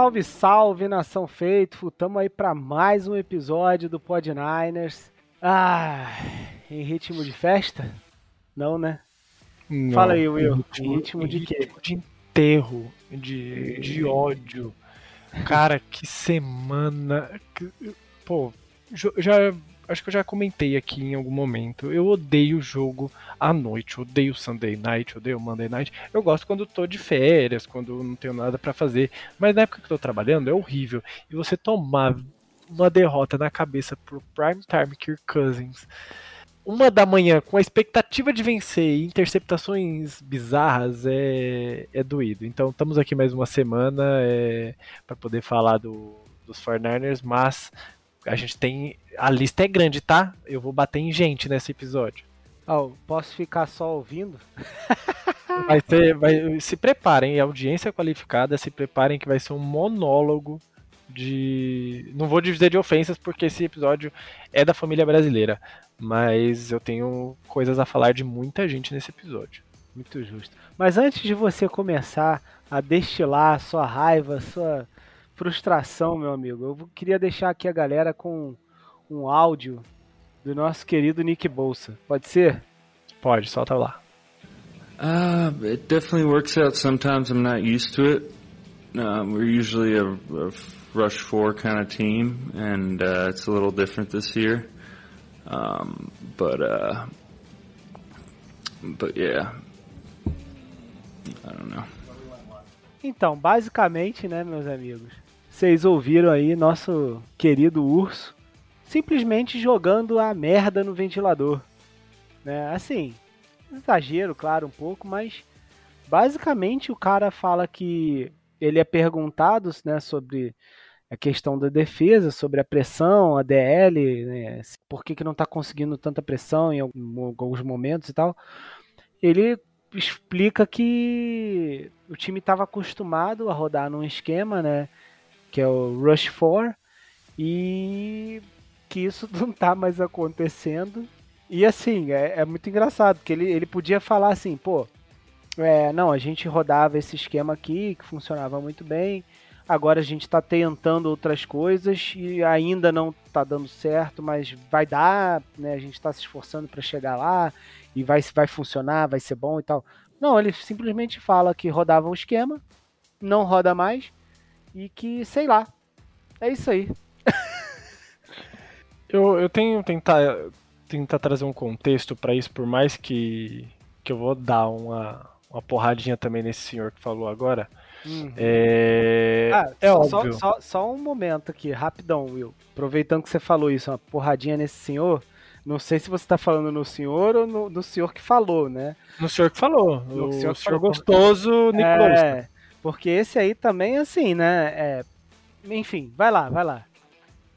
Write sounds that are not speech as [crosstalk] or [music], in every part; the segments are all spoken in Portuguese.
Salve, salve, nação feito. Tamo aí para mais um episódio do Pod Niners. Ah, em ritmo de festa? Não, né? Não, Fala aí, Will. Em ritmo, Em ritmo de quê? ritmo de enterro, de, de ódio. Cara, que semana. Pô, já. Acho que eu já comentei aqui em algum momento. Eu odeio jogo à noite, odeio Sunday night, odeio Monday night. Eu gosto quando tô de férias, quando não tenho nada pra fazer. Mas na época que eu tô trabalhando é horrível. E você tomar uma derrota na cabeça pro Prime Time Kirk Cousins uma da manhã com a expectativa de vencer interceptações bizarras é, é doído. Então estamos aqui mais uma semana é, para poder falar do, dos 49ers, mas a gente tem. A lista é grande, tá? Eu vou bater em gente nesse episódio. Ó, posso ficar só ouvindo? [laughs] Vai ser, vai, se preparem, audiência qualificada, se preparem que vai ser um monólogo de. Não vou dizer de ofensas, porque esse episódio é da família brasileira. Mas eu tenho coisas a falar de muita gente nesse episódio. Muito justo. Mas antes de você começar a destilar a sua raiva, a sua frustração, meu amigo, eu queria deixar aqui a galera com um áudio do nosso querido Nick Bolsa. Pode ser? Pode, solta lá. Uh, it definitely works out sometimes. I'm not used to it. Um, we're usually a, a rush four kind of team, and uh, it's a little different this year. Um, but uh, but yeah, I don't know. Então, basicamente, né, meus amigos, vocês ouviram aí nosso querido urso simplesmente jogando a merda no ventilador. Né? Assim, exagero, claro, um pouco, mas basicamente o cara fala que ele é perguntado né, sobre a questão da defesa, sobre a pressão, a DL, né, por que, que não está conseguindo tanta pressão em alguns momentos e tal. Ele explica que o time estava acostumado a rodar num esquema, né, que é o Rush 4, e que isso [laughs] não tá mais acontecendo. E assim, é, é muito engraçado, porque ele, ele podia falar assim, pô, é, não, a gente rodava esse esquema aqui, que funcionava muito bem, agora a gente tá tentando outras coisas e ainda não tá dando certo, mas vai dar, né, a gente tá se esforçando para chegar lá, e vai, vai funcionar, vai ser bom e tal. Não, ele simplesmente fala que rodava um esquema, não roda mais, e que, sei lá, é isso aí. [laughs] Eu, eu tenho tentar tentar trazer um contexto pra isso, por mais que, que eu vou dar uma, uma porradinha também nesse senhor que falou agora. É, Ah, é só, só- óbvio. Só, só um momento aqui, rapidão, Will. Aproveitando que você falou isso, uma porradinha nesse senhor. Não sei se você tá falando no senhor ou no, no senhor que falou, né? No senhor que falou. No o senhor senhor, gostoso, Nick Bosa. É, porque esse aí também, assim, né? É, enfim, vai lá, vai lá.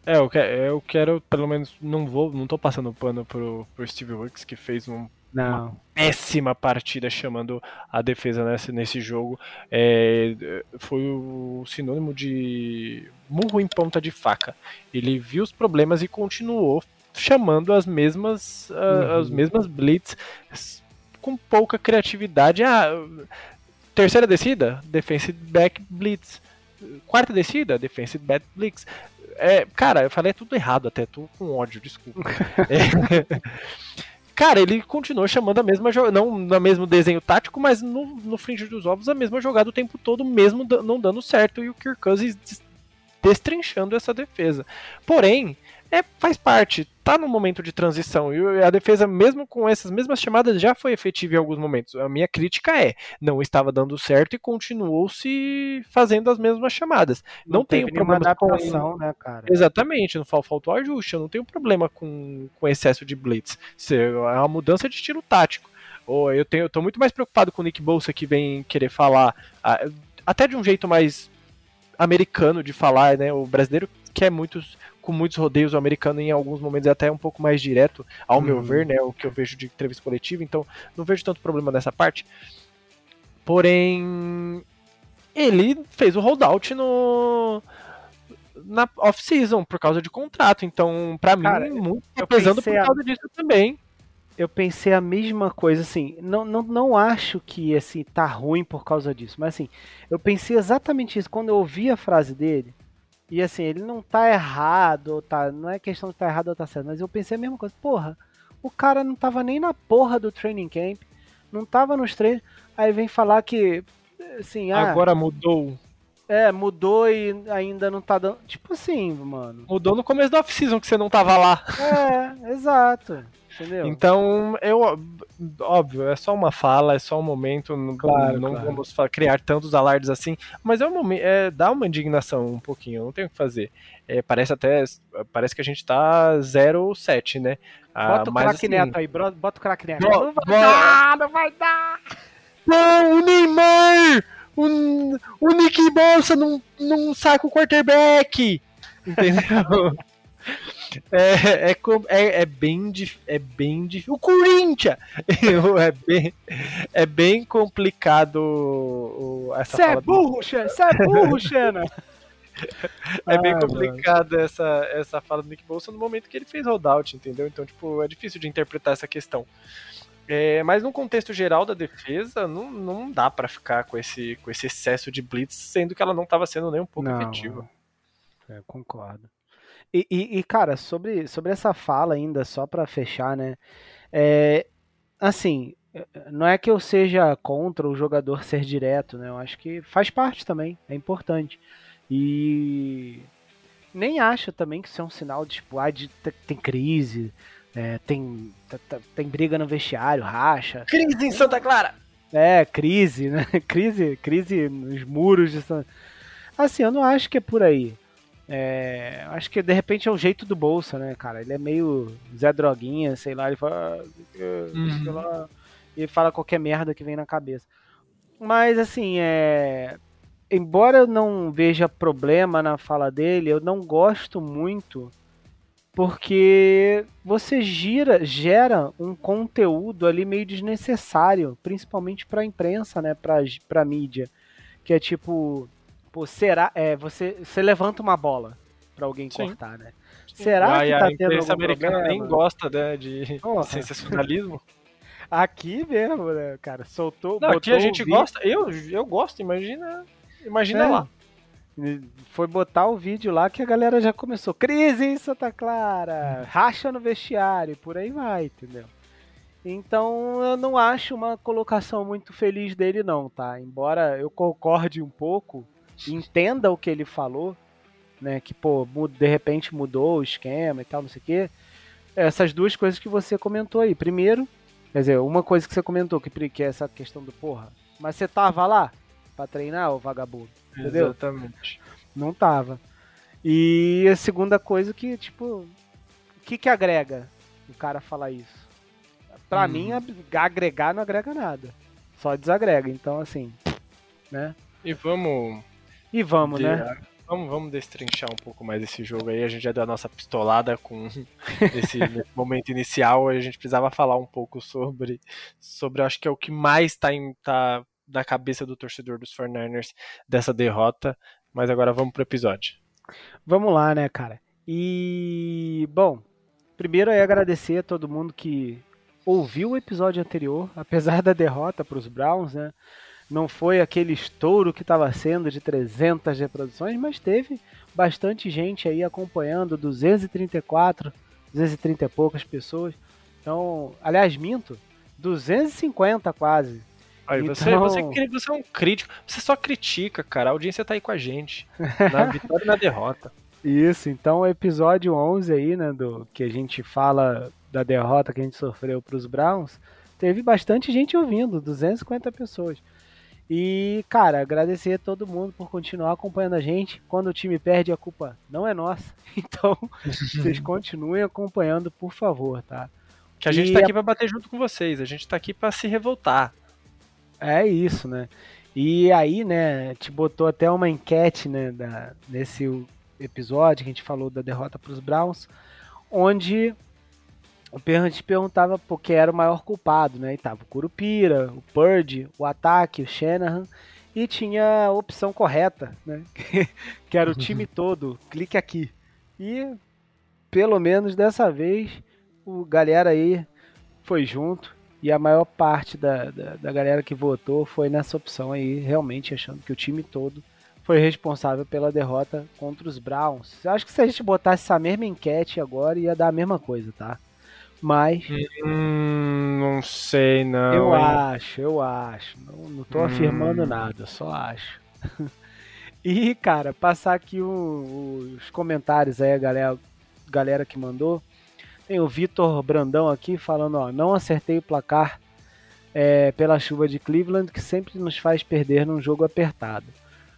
É, eu quero, eu quero, pelo menos, não vou, não tô passando pano pro, pro Steve Wilkes, que fez um Não. péssima partida chamando a defesa nesse, nesse jogo. É, foi o sinônimo de murro em ponta de faca. Ele viu os problemas e continuou chamando as mesmas, ah, Uhum. as mesmas blitz com pouca criatividade. Ah, terceira descida, defensive back blitz. Quarta descida, defensive back blitz. É, cara, eu falei tudo errado até, tô com ódio, desculpa. [laughs] É. Cara, ele continuou chamando a mesma jogada, não no mesmo desenho tático, mas no, no fringe dos ovos a mesma jogada o tempo todo, mesmo não dando certo, e o Kirk Cousins des- destrinchando essa defesa. Porém, é, faz parte, tá no momento de transição, e a defesa, mesmo com essas mesmas chamadas, já foi efetiva em alguns momentos. A minha crítica é, não estava dando certo e continuou se fazendo as mesmas chamadas. Não, tenho teve nenhuma problema com adaptação, né, cara? Exatamente, não fal- faltou ajuste, eu não tenho problema com, com excesso de blitz. É uma mudança de estilo tático. Ou eu tenho, eu tô muito mais preocupado com o Nick Bolsa que vem querer falar, até de um jeito mais americano de falar, né? O brasileiro quer muitos com muitos rodeios, o americano em alguns momentos é até um pouco mais direto, ao meu Uhum. ver, né? O que eu vejo de entrevista coletiva, então não vejo tanto problema nessa parte. Porém, ele fez o holdout no na off-season por causa de contrato. Então, pra mim, muito tá eu pesando por pensei a- causa disso também. eu pensei a mesma coisa, assim, não, não, não acho que, assim, tá ruim por causa disso, mas, assim, eu pensei exatamente isso quando eu ouvi a frase dele, e, assim, ele não tá errado, ou tá, não é questão de tá errado ou tá certo, mas eu pensei a mesma coisa, porra, o cara não tava nem na porra do training camp, não tava nos treinos, aí vem falar que, assim, ah, Agora mudou. é, mudou e ainda não tá dando, tipo assim, mano, Mudou no começo da off-season que você não tava lá. é, exato, entendeu? Então, eu. Óbvio, é só uma fala, é só um momento. não- Claro, não claro. vamos criar tantos alardes assim. Mas é um momento. É, dá uma indignação um pouquinho, não tem o que fazer. É, parece até. Parece que a gente tá 0-7, né? Ah, Bota o craque assim, neto aí, bro, bota o craque neto. Bo- Não vai dar, não vai dar. Não, o Neymar! O, o Nick Bolsa não, não saca o quarterback! Entendeu? [laughs] [laughs] É, é, é, é bem é bem difícil. O Corinthians! [laughs] é bem, é bem complicado essa Você é fala do- burro, Xana. Você é burro, Xana. [laughs] É bem Ah, complicado essa, essa fala do Nick Bolsa no momento que ele fez holdout, entendeu? Então, tipo, é difícil de interpretar essa questão. É, mas no contexto geral da defesa, não, não dá pra ficar com esse, com esse excesso de blitz, sendo que ela não tava sendo nem um pouco Não, efetiva. É, concordo. E, e- e, cara, sobre, sobre essa fala ainda, só pra fechar, né? É, assim, não é que eu seja contra o jogador [laughs] ser direto, né? Eu acho que faz parte também, é importante. E nem acho também que isso é um sinal de, tipo, ah, de, te- tem crise, é, tem, tem briga no vestiário, racha. Crise em Santa Clara! É, crise, né? [laughs] Crise, crise nos muros de San... Assim, eu não acho que é por aí. É, acho que de repente é o jeito do Bolsa, né, cara? Ele é meio Zé Droguinha, sei lá, ele fala. "Ah, sei Uhum. lá", e fala qualquer merda que vem na cabeça. Mas assim, é. Embora eu não veja problema na fala dele, eu não gosto muito porque você gira, gera um conteúdo ali meio desnecessário, principalmente pra imprensa, né, pra mídia, que é tipo, pô, será, é, você, você levanta uma bola pra alguém Sim. cortar, né? Será Aí que a tá tendo imprensa algum americana problema? nem gosta né, de Porra. sensacionalismo. [laughs] Aqui mesmo, né, cara, soltou, Não, aqui a gente gosta, eu, eu gosto, imagina, imagina É. lá. Foi botar o vídeo lá que a galera já começou. Crise em Santa Clara, racha no vestiário, e por aí vai, entendeu? Então eu não acho uma colocação muito feliz dele, não, tá? Embora eu concorde um pouco, entenda o que ele falou, né? Que, pô, de repente mudou o esquema e tal, não sei o quê. Essas duas coisas que você comentou aí. Primeiro, quer dizer, uma coisa que você comentou, que, que é essa questão do porra. Mas você tava lá pra treinar, ô vagabundo? Entendeu? Exatamente. Não tava. E a segunda coisa que, tipo, o que que agrega o cara falar isso? Pra Hum. mim, agregar não agrega nada. Só desagrega. Então, assim, né? E vamos E vamos, de- né? Vamos, vamos destrinchar um pouco mais esse jogo aí. A gente já deu a nossa pistolada com [laughs] esse momento inicial. A gente precisava falar um pouco sobre, sobre acho que é o que mais tá, em, tá na cabeça do torcedor dos 49ers dessa derrota. Mas agora vamos pro episódio. Vamos lá, né, cara? E, bom, primeiro é agradecer a todo mundo que ouviu o episódio anterior, apesar da derrota para os Browns, né? Não foi aquele estouro que estava sendo de 300 reproduções, mas teve bastante gente aí acompanhando, 234, 230 e poucas pessoas. Então, aliás, minto, 250 quase. Aí você, Então- você, cri- você é um crítico. Você só critica, cara. A audiência tá aí com a gente. Na [laughs] vitória e na derrota. Isso, então o episódio 11 aí, né, do que a gente fala da derrota que a gente sofreu para os Browns, teve bastante gente ouvindo, 250 pessoas. E, cara, agradecer a todo mundo por continuar acompanhando a gente. Quando o time perde, a culpa não é nossa. [laughs] Então, vocês [laughs] continuem acompanhando, por favor, tá? Que a gente E tá a- aqui pra bater junto com vocês. A gente tá aqui pra se revoltar. É isso, né? E aí, né, te botou até uma enquete, né, da, nesse episódio que a gente falou da derrota para os Browns, onde a gente perguntava por quem era o maior culpado, né? E tava o Curupira, o Purdy, o ataque, o Shanahan, e tinha a opção correta, né? [laughs] que era o time [laughs] todo, clique aqui. E pelo menos dessa vez, o galera aí foi junto. E a maior parte da, da, da, galera que votou foi nessa opção aí, realmente achando que o time todo foi responsável pela derrota contra os Browns. Eu acho que se a gente botasse essa mesma enquete agora, ia dar a mesma coisa, tá? Mas. Hum, não sei, não. Eu acho, eu acho. Não, não tô hum. afirmando nada, só acho. [laughs] e, cara, passar aqui o, os comentários aí, a galera, galera que mandou. Tem o Vitor Brandão aqui falando, ó, não acertei o placar é, pela chuva de Cleveland, que sempre nos faz perder num jogo apertado.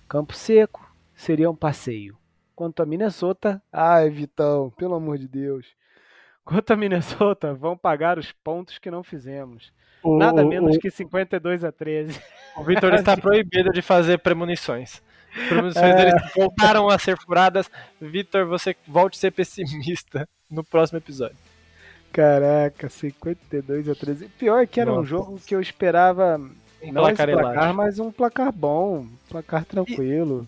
Campo seco seria um passeio. Quanto a Minnesota, ai Vitão, pelo amor de Deus. Quanto a Minnesota, [laughs] vão pagar os pontos que não fizemos. O, Nada menos o, que 52 a 13. O Vitor está [laughs] proibido de fazer premonições. Premonições é... dele voltaram a ser furadas. Vitor, você volte a ser pessimista [laughs] no próximo episódio. Caraca, 52 a 13. Pior que era Nossa. um jogo que eu esperava um não placar, placar mas um placar bom, um placar tranquilo.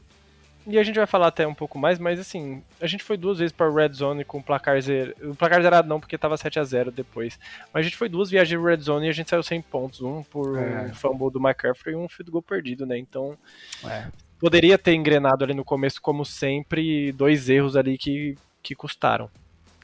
E, a gente vai falar até um pouco mais, mas assim, a gente foi duas vezes para Red Zone com placar zero. O placar zerado não, porque tava 7 a 0 depois. Mas a gente foi duas viagens Red Zone e a gente saiu sem pontos, um por é. um fumble do McCaffrey e um field goal perdido, né? Então, é. poderia ter engrenado ali no começo como sempre, dois erros ali que que custaram.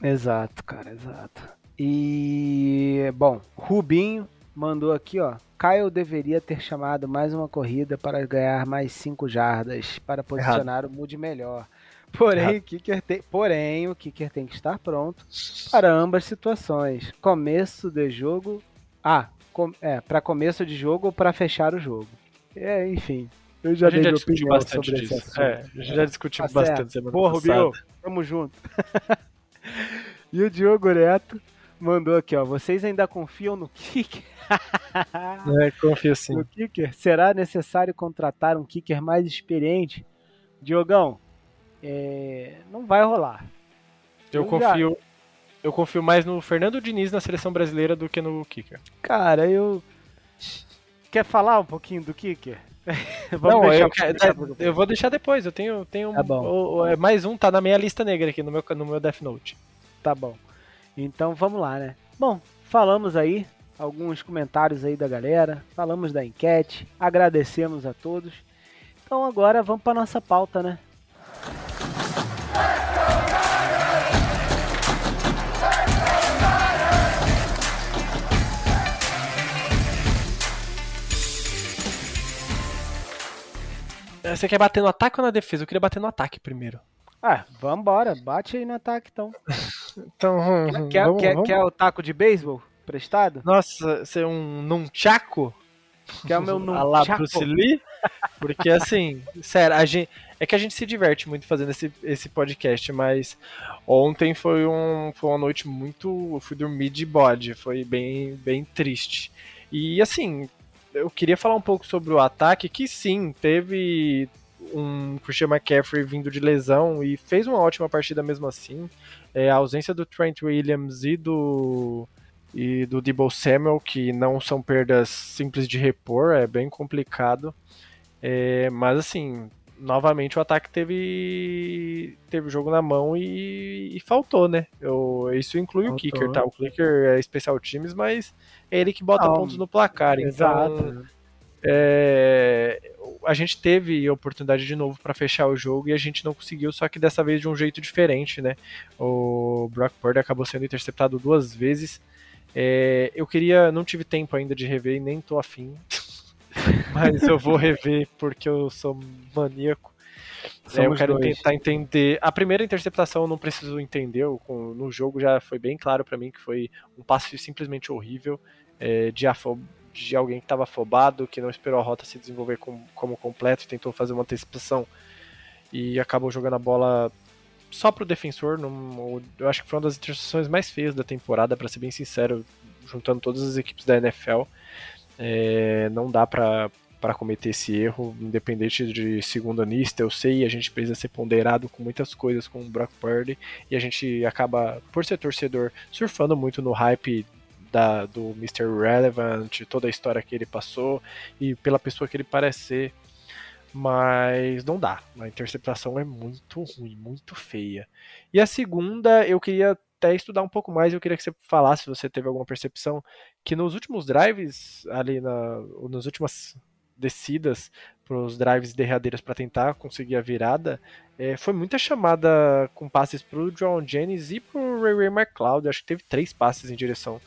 Exato, cara, exato. E, bom, Rubinho mandou aqui, ó. Kyle deveria ter chamado mais uma corrida para ganhar mais 5 jardas para posicionar Errado. o Mood melhor. Porém o, kicker tem, porém, o Kicker tem que estar pronto para ambas situações. Começo de jogo. Ah, com, é, para começo de jogo ou para fechar o jogo. É, enfim. Eu já dei minha opinião sobre disso. É, já discutimos tá bastante semana Boa, Rubinho, tamo junto. [laughs] e o Diogo Neto mandou aqui, ó. Vocês ainda confiam no kicker? [laughs] é, confio sim. No kicker? Será necessário contratar um kicker mais experiente? Diogão, é, não vai rolar. Eu, eu confio. Já... Eu confio mais no Fernando Diniz na seleção brasileira do que no kicker. Cara, eu. Quer falar um pouquinho do kicker? [laughs] não, eu, eu, vou deixar depois. Eu tenho, tenho tá bom. O, o, é, mais um, tá na minha lista negra aqui no meu, no meu Death Note. Tá bom. Então vamos lá, né? Bom, falamos aí alguns comentários aí da galera, falamos da enquete, agradecemos a todos. Então agora vamos para nossa pauta, né? Você quer bater no ataque ou na defesa? Eu queria bater no ataque primeiro. Ah, vambora, bate aí no ataque então. [laughs] então, quer, vamos, quer, vamos. quer o taco de beisebol prestado? Nossa, ser um nunchaku? Quer o meu [laughs] nunchaku? Bruce Lee? Porque assim, [laughs] sério, a gente, é que a gente se diverte muito fazendo esse, esse podcast, mas ontem foi, um, foi uma noite muito. Eu fui dormir de bode, foi bem, bem triste. E assim, eu queria falar um pouco sobre o ataque, que sim, teve um Christian McCaffrey vindo de lesão e fez uma ótima partida mesmo assim. É, a ausência do Trent Williams e do e do Debo Samuel, que não são perdas simples de repor, é bem complicado. É, mas assim, novamente o ataque teve teve o jogo na mão e, e faltou, né? Eu, isso inclui faltou. o kicker, tá? O kicker é especial times, mas é ele que bota não, pontos no placar. Então, exato. Então, é, a gente teve a oportunidade de novo para fechar o jogo e a gente não conseguiu, só que dessa vez de um jeito diferente, né? O Brock Purdy acabou sendo interceptado duas vezes. É, eu queria, não tive tempo ainda de rever e nem tô afim, [laughs] mas eu vou rever porque eu sou maníaco. É, eu quero dois. tentar entender. A primeira interceptação eu não preciso entender, no jogo já foi bem claro para mim que foi um passe simplesmente horrível é, de afob de alguém que estava afobado, que não esperou a rota se desenvolver com, como completo, tentou fazer uma antecipação e acabou jogando a bola só pro defensor. Num, eu acho que foi uma das interceptações mais feias da temporada, para ser bem sincero, juntando todas as equipes da NFL. É, não dá para cometer esse erro, independente de segunda lista, eu sei, a gente precisa ser ponderado com muitas coisas com o Brock Purdy, e a gente acaba, por ser torcedor, surfando muito no hype da, do Mr. Relevant, toda a história que ele passou e pela pessoa que ele parece ser. Mas não dá. A interceptação é muito ruim, muito feia. E a segunda, eu queria até estudar um pouco mais. Eu queria que você falasse, se você teve alguma percepção, que nos últimos drives, ali na, nas últimas descidas para os drives derradeiros para tentar conseguir a virada, é, foi muita chamada com passes para o John Jennings e para o Ray Ray McLeod. Acho que teve três passes em direção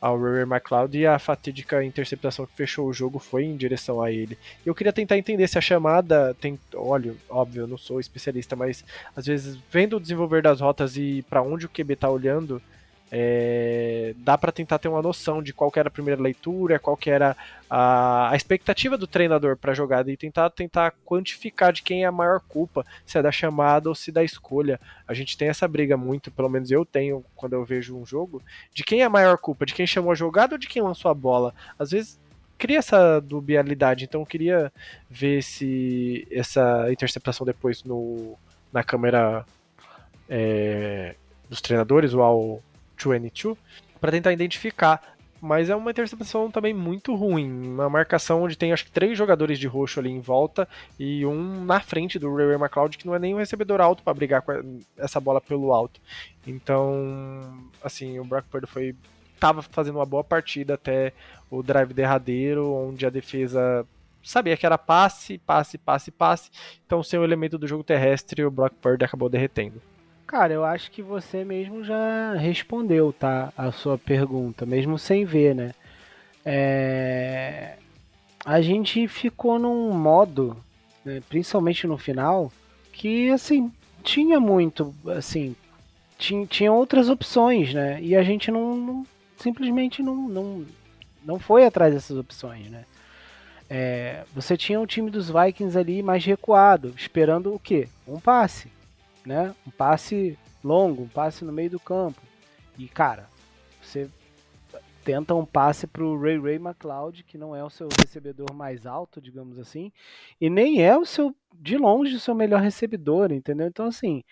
ao Ray McLeod e a fatídica interceptação que fechou o jogo foi em direção a ele. Eu queria tentar entender se a chamada tem, olha, óbvio, eu não sou especialista, mas às vezes vendo o desenvolver das rotas e para onde o QB tá olhando, é, dá para tentar ter uma noção de qual era a primeira leitura, qual era a, a expectativa do treinador para a jogada e tentar tentar quantificar de quem é a maior culpa, se é da chamada ou se da escolha. A gente tem essa briga muito, pelo menos eu tenho quando eu vejo um jogo, de quem é a maior culpa, de quem chamou a jogada ou de quem lançou a bola. Às vezes cria essa dubialidade, então eu queria ver se essa interceptação depois no, na câmera é, dos treinadores, o ao 22 para tentar identificar. Mas é uma interceptação também muito ruim. Uma marcação onde tem acho que três jogadores de roxo ali em volta e um na frente do Ray McLeod que não é nem um recebedor alto para brigar com essa bola pelo alto. Então, assim, o Brock Purdy foi tava fazendo uma boa partida até o drive derradeiro, onde a defesa sabia que era passe, passe, passe, passe. Então, sem o elemento do jogo terrestre, o Brock Purdy acabou derretendo. Cara, eu acho que você mesmo já respondeu, tá? A sua pergunta, mesmo sem ver, né? É... A gente ficou num modo, né, principalmente no final, que assim, tinha muito, assim, tinha, tinha outras opções, né? E a gente não, não simplesmente não, não, não foi atrás dessas opções, né? É, você tinha o time dos Vikings ali mais recuado, esperando o quê? Um passe né? Um passe longo, um passe no meio do campo. E cara, você tenta um passe pro Ray Ray McLeod, que não é o seu recebedor mais alto, digamos assim, e nem é o seu de longe o seu melhor recebedor, entendeu? Então assim,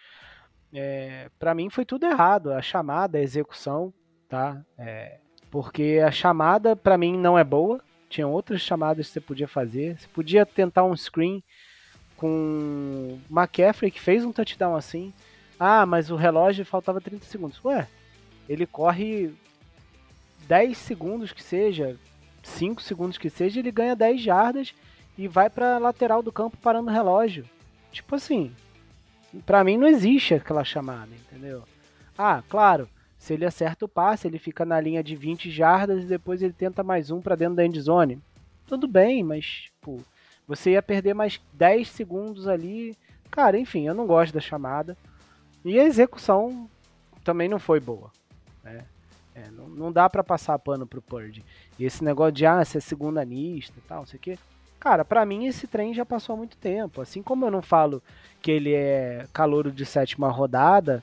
é, para mim foi tudo errado, a chamada, a execução, tá? É, porque a chamada para mim não é boa. Tinha outras chamadas que você podia fazer. Você podia tentar um screen com McCaffrey que fez um touchdown assim. Ah, mas o relógio faltava 30 segundos. Ué, ele corre 10 segundos que seja, 5 segundos que seja, ele ganha 10 jardas e vai para lateral do campo parando o relógio. Tipo assim, para mim não existe aquela chamada, entendeu? Ah, claro, se ele acerta o passe, ele fica na linha de 20 jardas e depois ele tenta mais um para dentro da endzone. Tudo bem, mas, pô, você ia perder mais 10 segundos ali. Cara, enfim, eu não gosto da chamada. E a execução também não foi boa. Né? É, não, não, dá para passar pano pro Purdy. E esse negócio de, ah, ser segunda lista e tal, não sei o quê. Cara, para mim esse trem já passou há muito tempo. Assim como eu não falo que ele é calouro de sétima rodada,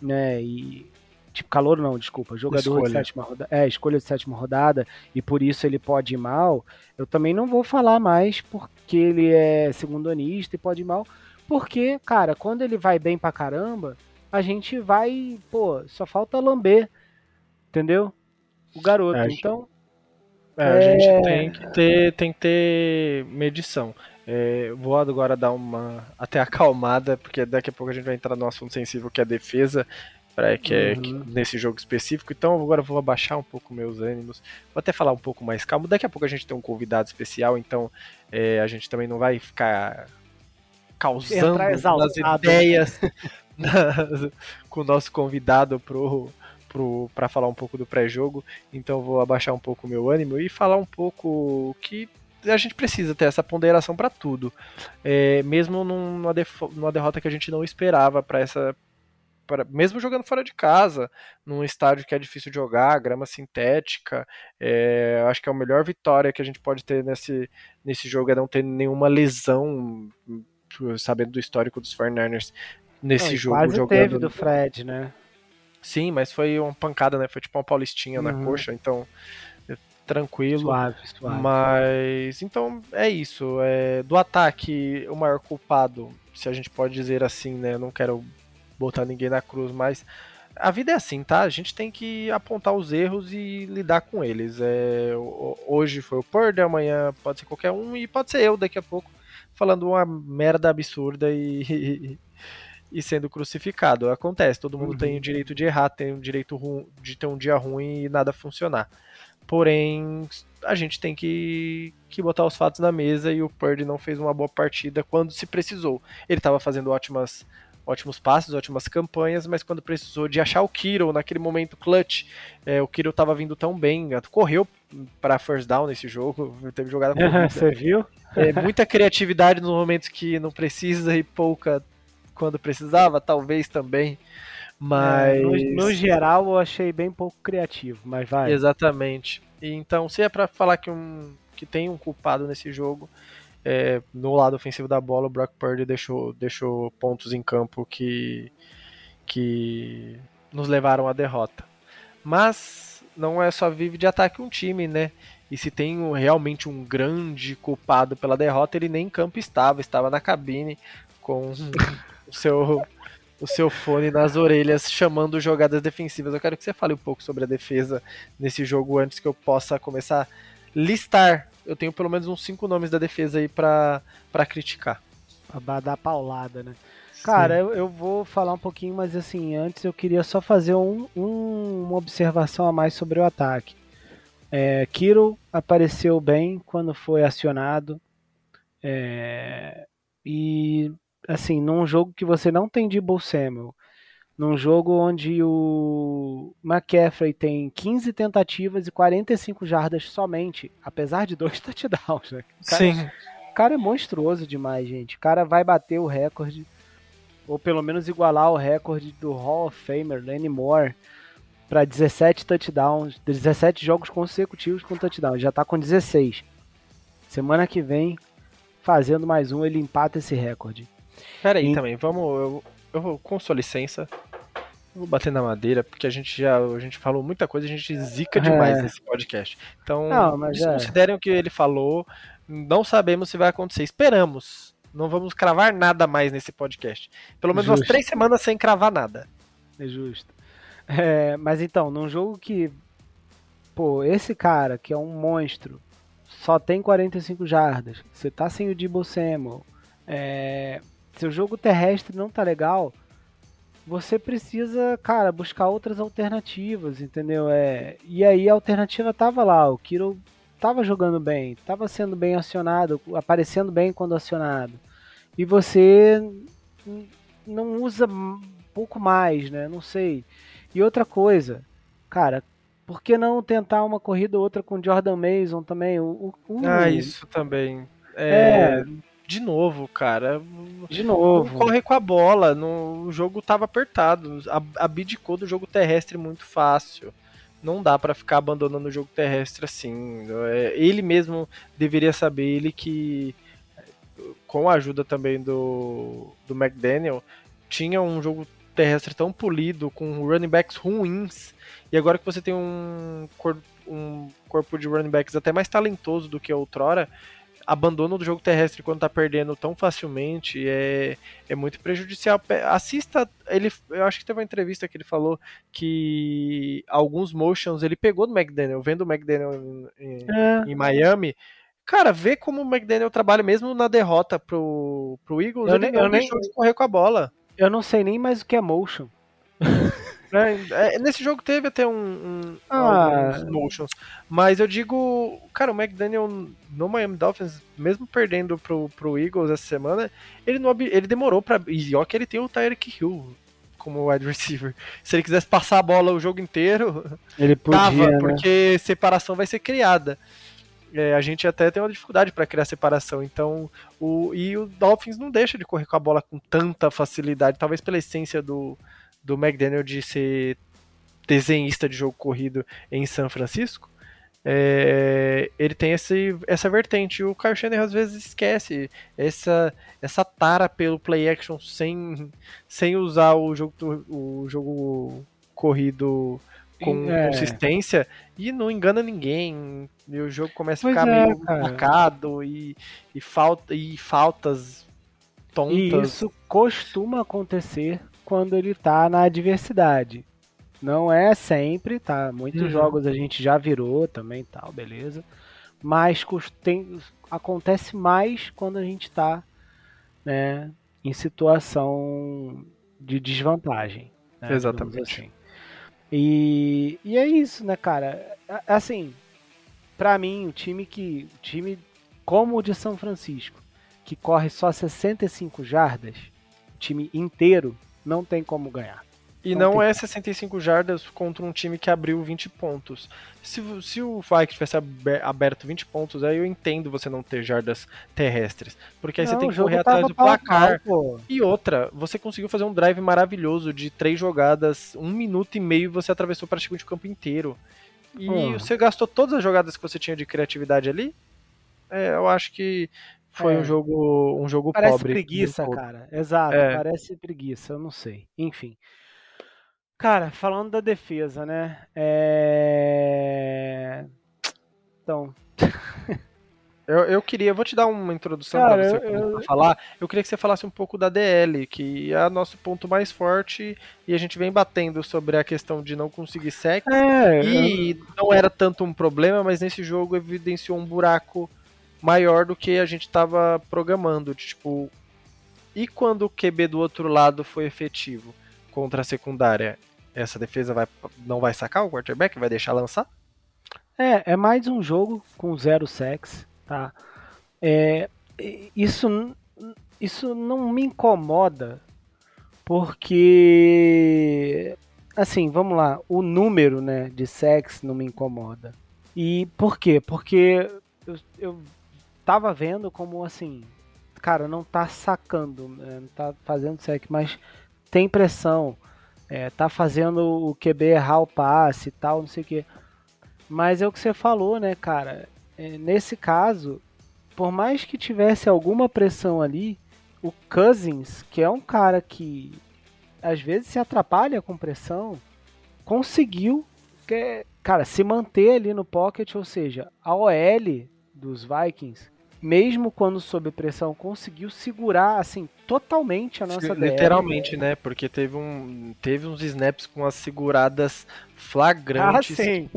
né, e Tipo, calor não, desculpa. Jogador escolha. de sétima rodada. É, escolha de sétima rodada. E por isso ele pode ir mal. Eu também não vou falar mais porque ele é segundo anista e pode ir mal. Porque, cara, quando ele vai bem pra caramba, a gente vai, pô, só falta lamber. Entendeu? O garoto. É, então. É, a gente é. tem que ter, tem que ter medição. É, vou agora dar uma até [laughs] acalmada, porque daqui a pouco a gente vai entrar no assunto sensível que é a defesa para que é uhum. nesse jogo específico. Então agora eu vou abaixar um pouco meus ânimos, vou até falar um pouco mais calmo. Daqui a pouco a gente tem um convidado especial, então é, a gente também não vai ficar causando as ideias [laughs] na, com o nosso convidado pro para falar um pouco do pré-jogo, então vou abaixar um pouco o meu ânimo e falar um pouco que a gente precisa ter essa ponderação para tudo, é, mesmo numa, numa derrota que a gente não esperava para essa para, mesmo jogando fora de casa, num estádio que é difícil de jogar, grama sintética, é, acho que é a melhor vitória que a gente pode ter nesse, nesse jogo é não ter nenhuma lesão, sabendo do histórico dos 49ers nesse não, jogo. Quase jogando... teve do Fred, né? Sim, mas foi uma pancada, né? Foi tipo uma paulistinha uhum. na coxa, então é tranquilo. Suave, suave. Mas então é isso. É, do ataque, o maior culpado, se a gente pode dizer assim, né? Não quero botar ninguém na cruz, mas a vida é assim, tá? A gente tem que apontar os erros e lidar com eles. É, hoje foi o Purdy, amanhã pode ser qualquer um e pode ser eu daqui a pouco falando uma merda absurda e, [laughs] e sendo crucificado. Acontece, todo mundo Uhum. tem o direito de errar, tem o direito de ter um dia ruim e nada funcionar. Porém, a gente tem que, que botar os fatos na mesa e o Purdy não fez uma boa partida quando se precisou. Ele estava fazendo ótimas, ótimos passes, ótimas campanhas, mas quando precisou de achar o Kiro naquele momento clutch, é, o Kiro estava vindo tão bem, correu para first down nesse jogo, teve jogada corrida. Você viu? É, muita criatividade nos momentos que não precisa e pouca quando precisava, talvez também. Mas. É, no, no geral, eu achei bem pouco criativo, mas vai. Exatamente. Então, se é pra falar que, um, que tem um culpado nesse jogo, é, no lado ofensivo da bola, o Brock Purdy deixou, deixou pontos em campo que, que nos levaram à derrota. Mas não é só vive de ataque um time, né? E se tem um- realmente um grande culpado pela derrota, ele nem em campo estava, estava na cabine com [laughs] o seu, o seu fone nas orelhas chamando jogadas defensivas. Eu quero que você fale um pouco sobre a defesa nesse jogo antes que eu possa começar a listar. Eu tenho pelo menos uns cinco nomes da defesa aí pra, pra criticar. Pra dar paulada, né? Cara, eu, eu vou falar um pouquinho, mas assim, antes eu queria só fazer um- um- uma observação a mais sobre o ataque. É, Kiro apareceu bem quando foi acionado. É, e, assim, num jogo que você não tem Debo Samuel, num jogo onde o McCaffrey tem 15 tentativas e 45 jardas somente, apesar de dois [laughs] touchdowns, né? O cara- Sim. o cara é monstruoso demais, gente. O cara vai bater o recorde, ou pelo menos igualar o recorde do Hall of Famer, Lenny Moore, para 17 touchdowns, 17 jogos consecutivos com touchdown. Já tá com 16. Semana que vem, fazendo mais um, ele empata esse recorde. Pera aí E- também, vamos. Eu, eu vou, com sua licença, vou bater na madeira, porque a gente já a gente falou muita coisa, a gente zica demais É. nesse podcast. Então, Não, mas é. o que ele falou. Não sabemos se vai acontecer. Esperamos. Não vamos cravar nada mais nesse podcast. Pelo menos umas Justo. três semanas sem cravar nada. É justo. É, mas então, num jogo que. Pô, esse cara, que é um monstro, só tem 45 jardas. Você tá sem o Debo Samuel. É, seu jogo terrestre não tá legal. Você precisa, cara, buscar outras alternativas, entendeu? É, e aí a alternativa tava lá. O Kiro tava jogando bem, tava sendo bem acionado, aparecendo bem quando acionado. E você não usa um pouco mais, né? Não sei. E outra coisa, cara, por que não tentar uma corrida ou outra com Jordan Mason também? O, o- o- Ah, isso também. É, É, De novo, cara. de Não novo. corre com a bola. No, o jogo tava apertado. A- Abdicou do jogo terrestre muito fácil. Não dá pra ficar abandonando o jogo terrestre assim. É, Ele mesmo deveria saber, ele que, com a ajuda também do, do McDaniel, tinha um jogo terrestre tão polido, com running backs ruins, e agora que você tem um, cor- um corpo de running backs até mais talentoso do que outrora, abandono do jogo terrestre quando tá perdendo tão facilmente é, é muito prejudicial. Assista, ele, eu acho que teve uma entrevista que ele falou que alguns motions ele pegou do McDaniel, vendo o McDaniel em, em- É, em Miami. Cara, vê como o McDaniel trabalha mesmo na derrota pro, pro Eagles, Eu ele nem- não eu nem- deixou de correr com a bola. eu não sei nem mais o que é motion. Né? É, nesse jogo teve até um, um Ah. motions, mas eu digo, cara, o McDaniel no Miami Dolphins, mesmo perdendo pro, pro Eagles essa semana, ele não ele demorou para e ó que ele tem o Tyreek Hill como wide receiver. Se ele quisesse passar a bola o jogo inteiro, Ele podia, tava, né? porque separação vai ser criada. É, a gente até tem uma dificuldade para criar separação, então o e o Dolphins não deixa de correr com a bola com tanta facilidade, talvez pela essência do do McDaniel de ser desenhista de jogo corrido em São Francisco. é, ele tem esse, essa vertente. O Kyle Shanahan às vezes esquece essa, essa tara pelo play action sem, sem usar o jogo, o jogo corrido com É. consistência e não engana ninguém. E o jogo começa a ficar é, meio marcado e, e, falta, e faltas tontas. E isso costuma acontecer quando ele tá na adversidade. Não é sempre, tá? Muitos Uhum. jogos a gente já virou também tal, beleza. Mas tem- acontece mais quando a gente tá né, em situação de desvantagem. Né, Exatamente. Assim. E, e é isso, né, cara? Assim, para mim, o time que. O time como o de São Francisco, que corre só 65 jardas, o time inteiro não tem como ganhar. E não, não é 65 jardas contra um time que abriu 20 pontos. Se, se o Vikings tivesse aberto 20 pontos, aí eu entendo você não ter jardas terrestres. Porque aí não, você tem que correr atrás do placar. Pau, e outra, você conseguiu fazer um drive maravilhoso de três jogadas, um minuto e meio você atravessou praticamente o campo inteiro. E hum. você gastou todas as jogadas que você tinha de criatividade ali? É, eu acho que foi é. um jogo um jogo parece pobre. Parece preguiça, cara. Exato, é. parece preguiça, eu não sei. Enfim. Cara, falando da defesa, né? É... Então. [laughs] eu, eu queria, vou te dar uma introdução para você eu, falar. Eu queria que você falasse um pouco da DL, que é o nosso ponto mais forte e a gente vem batendo sobre a questão de não conseguir sec. É, e eu... não era tanto um problema, mas nesse jogo evidenciou um buraco maior do que a gente estava programando. Tipo, e quando o QB do outro lado foi efetivo? contra a secundária, essa defesa vai, não vai sacar o quarterback? Vai deixar lançar? É, é mais um jogo com zero sex, tá? É, isso, isso não me incomoda, porque, assim, vamos lá, o número né, de sex não me incomoda. E por quê? Porque eu, eu tava vendo como, assim, cara, não tá sacando, né, não tá fazendo sec, mas tem pressão, é, tá fazendo o QB errar o passe e tal, não sei o que. Mas é o que você falou, né, cara? É, nesse caso, por mais que tivesse alguma pressão ali, o Cousins, que é um cara que às vezes se atrapalha com pressão, conseguiu, que, cara, se manter ali no pocket, ou seja, a OL dos Vikings mesmo quando sob pressão, conseguiu segurar assim totalmente a nossa Literalmente, DL, né? Porque teve, um, teve uns snaps com as seguradas flagrantes. Ah, sim.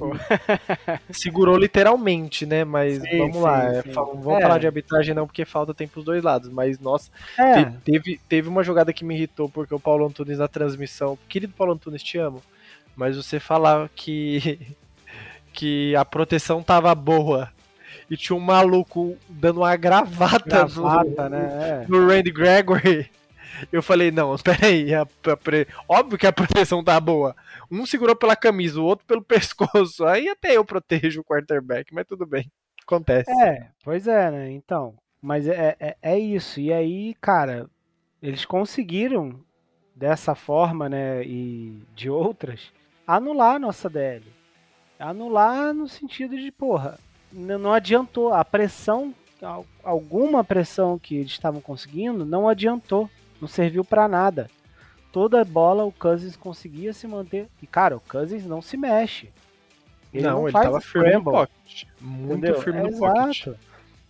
[laughs] Segurou literalmente, né? Mas sim, vamos sim, lá. Sim. vamos é. falar de arbitragem não, porque falta tempo os dois lados. Mas, nossa, é. teve, teve uma jogada que me irritou, porque o Paulo Antunes na transmissão. Querido Paulo Antunes, te amo. Mas você falava que. [laughs] que a proteção tava boa e tinha um maluco dando uma gravata, gravata no, né? no Randy Gregory. Eu falei, não, peraí, a, a, pre... óbvio que a proteção tá boa. Um segurou pela camisa, o outro pelo [laughs] pescoço. Aí até eu protejo o quarterback, mas tudo bem. Acontece. É, pois é, né? Então. Mas é, é, é isso. E aí, cara, eles conseguiram, dessa forma, né? E de outras, anular a nossa DL. Anular no sentido de, porra, não adiantou. A pressão, alguma pressão que eles estavam conseguindo, não adiantou. Não serviu para nada. Toda bola o Cousins conseguia se manter. E, cara, o Cousins não se mexe. Ele não, não ele tava firme no pocket. Muito entendeu? firme no Exato. pocket.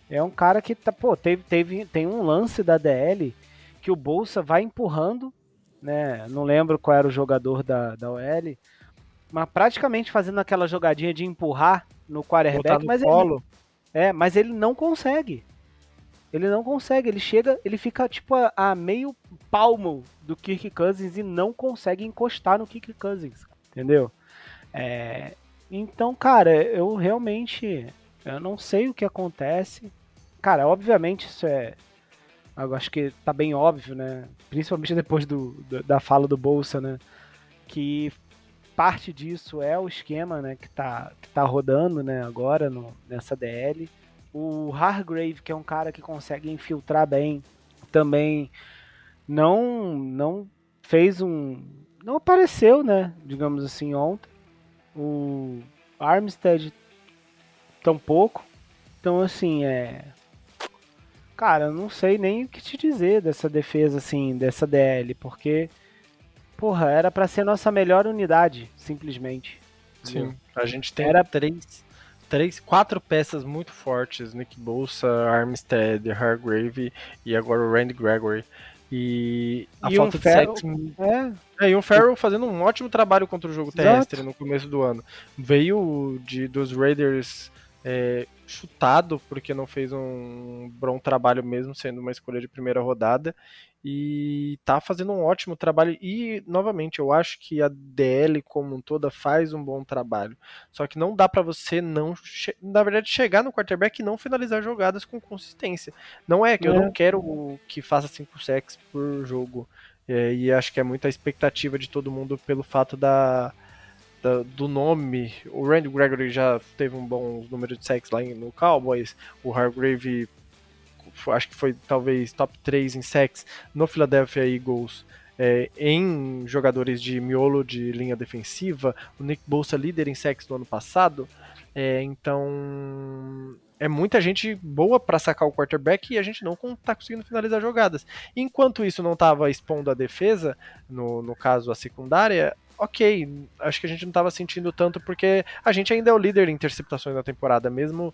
É um cara que tá, pô, teve, teve, tem um lance da DL que o Bolsa vai empurrando, né? Não lembro qual era o jogador da, da OL, mas praticamente fazendo aquela jogadinha de empurrar no quarterback, no mas colo. ele é, mas ele não consegue. Ele não consegue, ele chega, ele fica tipo a, a, meio palmo do Kirk Cousins e não consegue encostar no Kirk Cousins, entendeu? É, então, cara, eu realmente eu não sei o que acontece. Cara, obviamente isso é eu acho que tá bem óbvio, né? Principalmente depois do, do da fala do Bolsa, né? Que parte disso é o esquema né, que está que tá rodando né, agora no, nessa DL. O Hargrave, que é um cara que consegue infiltrar bem, também não não fez um não apareceu, né, digamos assim, ontem. O Armstead tampouco. Então assim, é cara, eu não sei nem o que te dizer dessa defesa assim, dessa DL, porque Porra, era para ser nossa melhor unidade, simplesmente. Sim, a gente tem era... três, três, quatro peças muito fortes: Nick Bolsa, Armstead, Hargrave e agora o Randy Gregory. E a e falta um de Ferro, é. é. e um Ferro fazendo um ótimo trabalho contra o jogo terrestre Exato. no começo do ano. Veio de, dos Raiders é, chutado porque não fez um bom trabalho mesmo sendo uma escolha de primeira rodada e tá fazendo um ótimo trabalho. E, novamente, eu acho que a DL como um toda faz um bom trabalho. Só que não dá para você não, na verdade, chegar no quarterback e não finalizar jogadas com consistência. Não é que é. eu não quero que faça 5 sacks por jogo. É, e acho que é muita expectativa de todo mundo pelo fato da, da, do nome. O Randy Gregory já teve um bom número de sacks lá no Cowboys. O Hargrave acho que foi talvez top 3 em sacks no Philadelphia Eagles. É, em jogadores de miolo de linha defensiva, o Nick Bolsa líder em sacks do ano passado, é, então é muita gente boa para sacar o quarterback e a gente não está conseguindo finalizar jogadas. Enquanto isso não estava expondo a defesa, no, no caso a secundária, ok, acho que a gente não estava sentindo tanto porque a gente ainda é o líder em interceptações na temporada, mesmo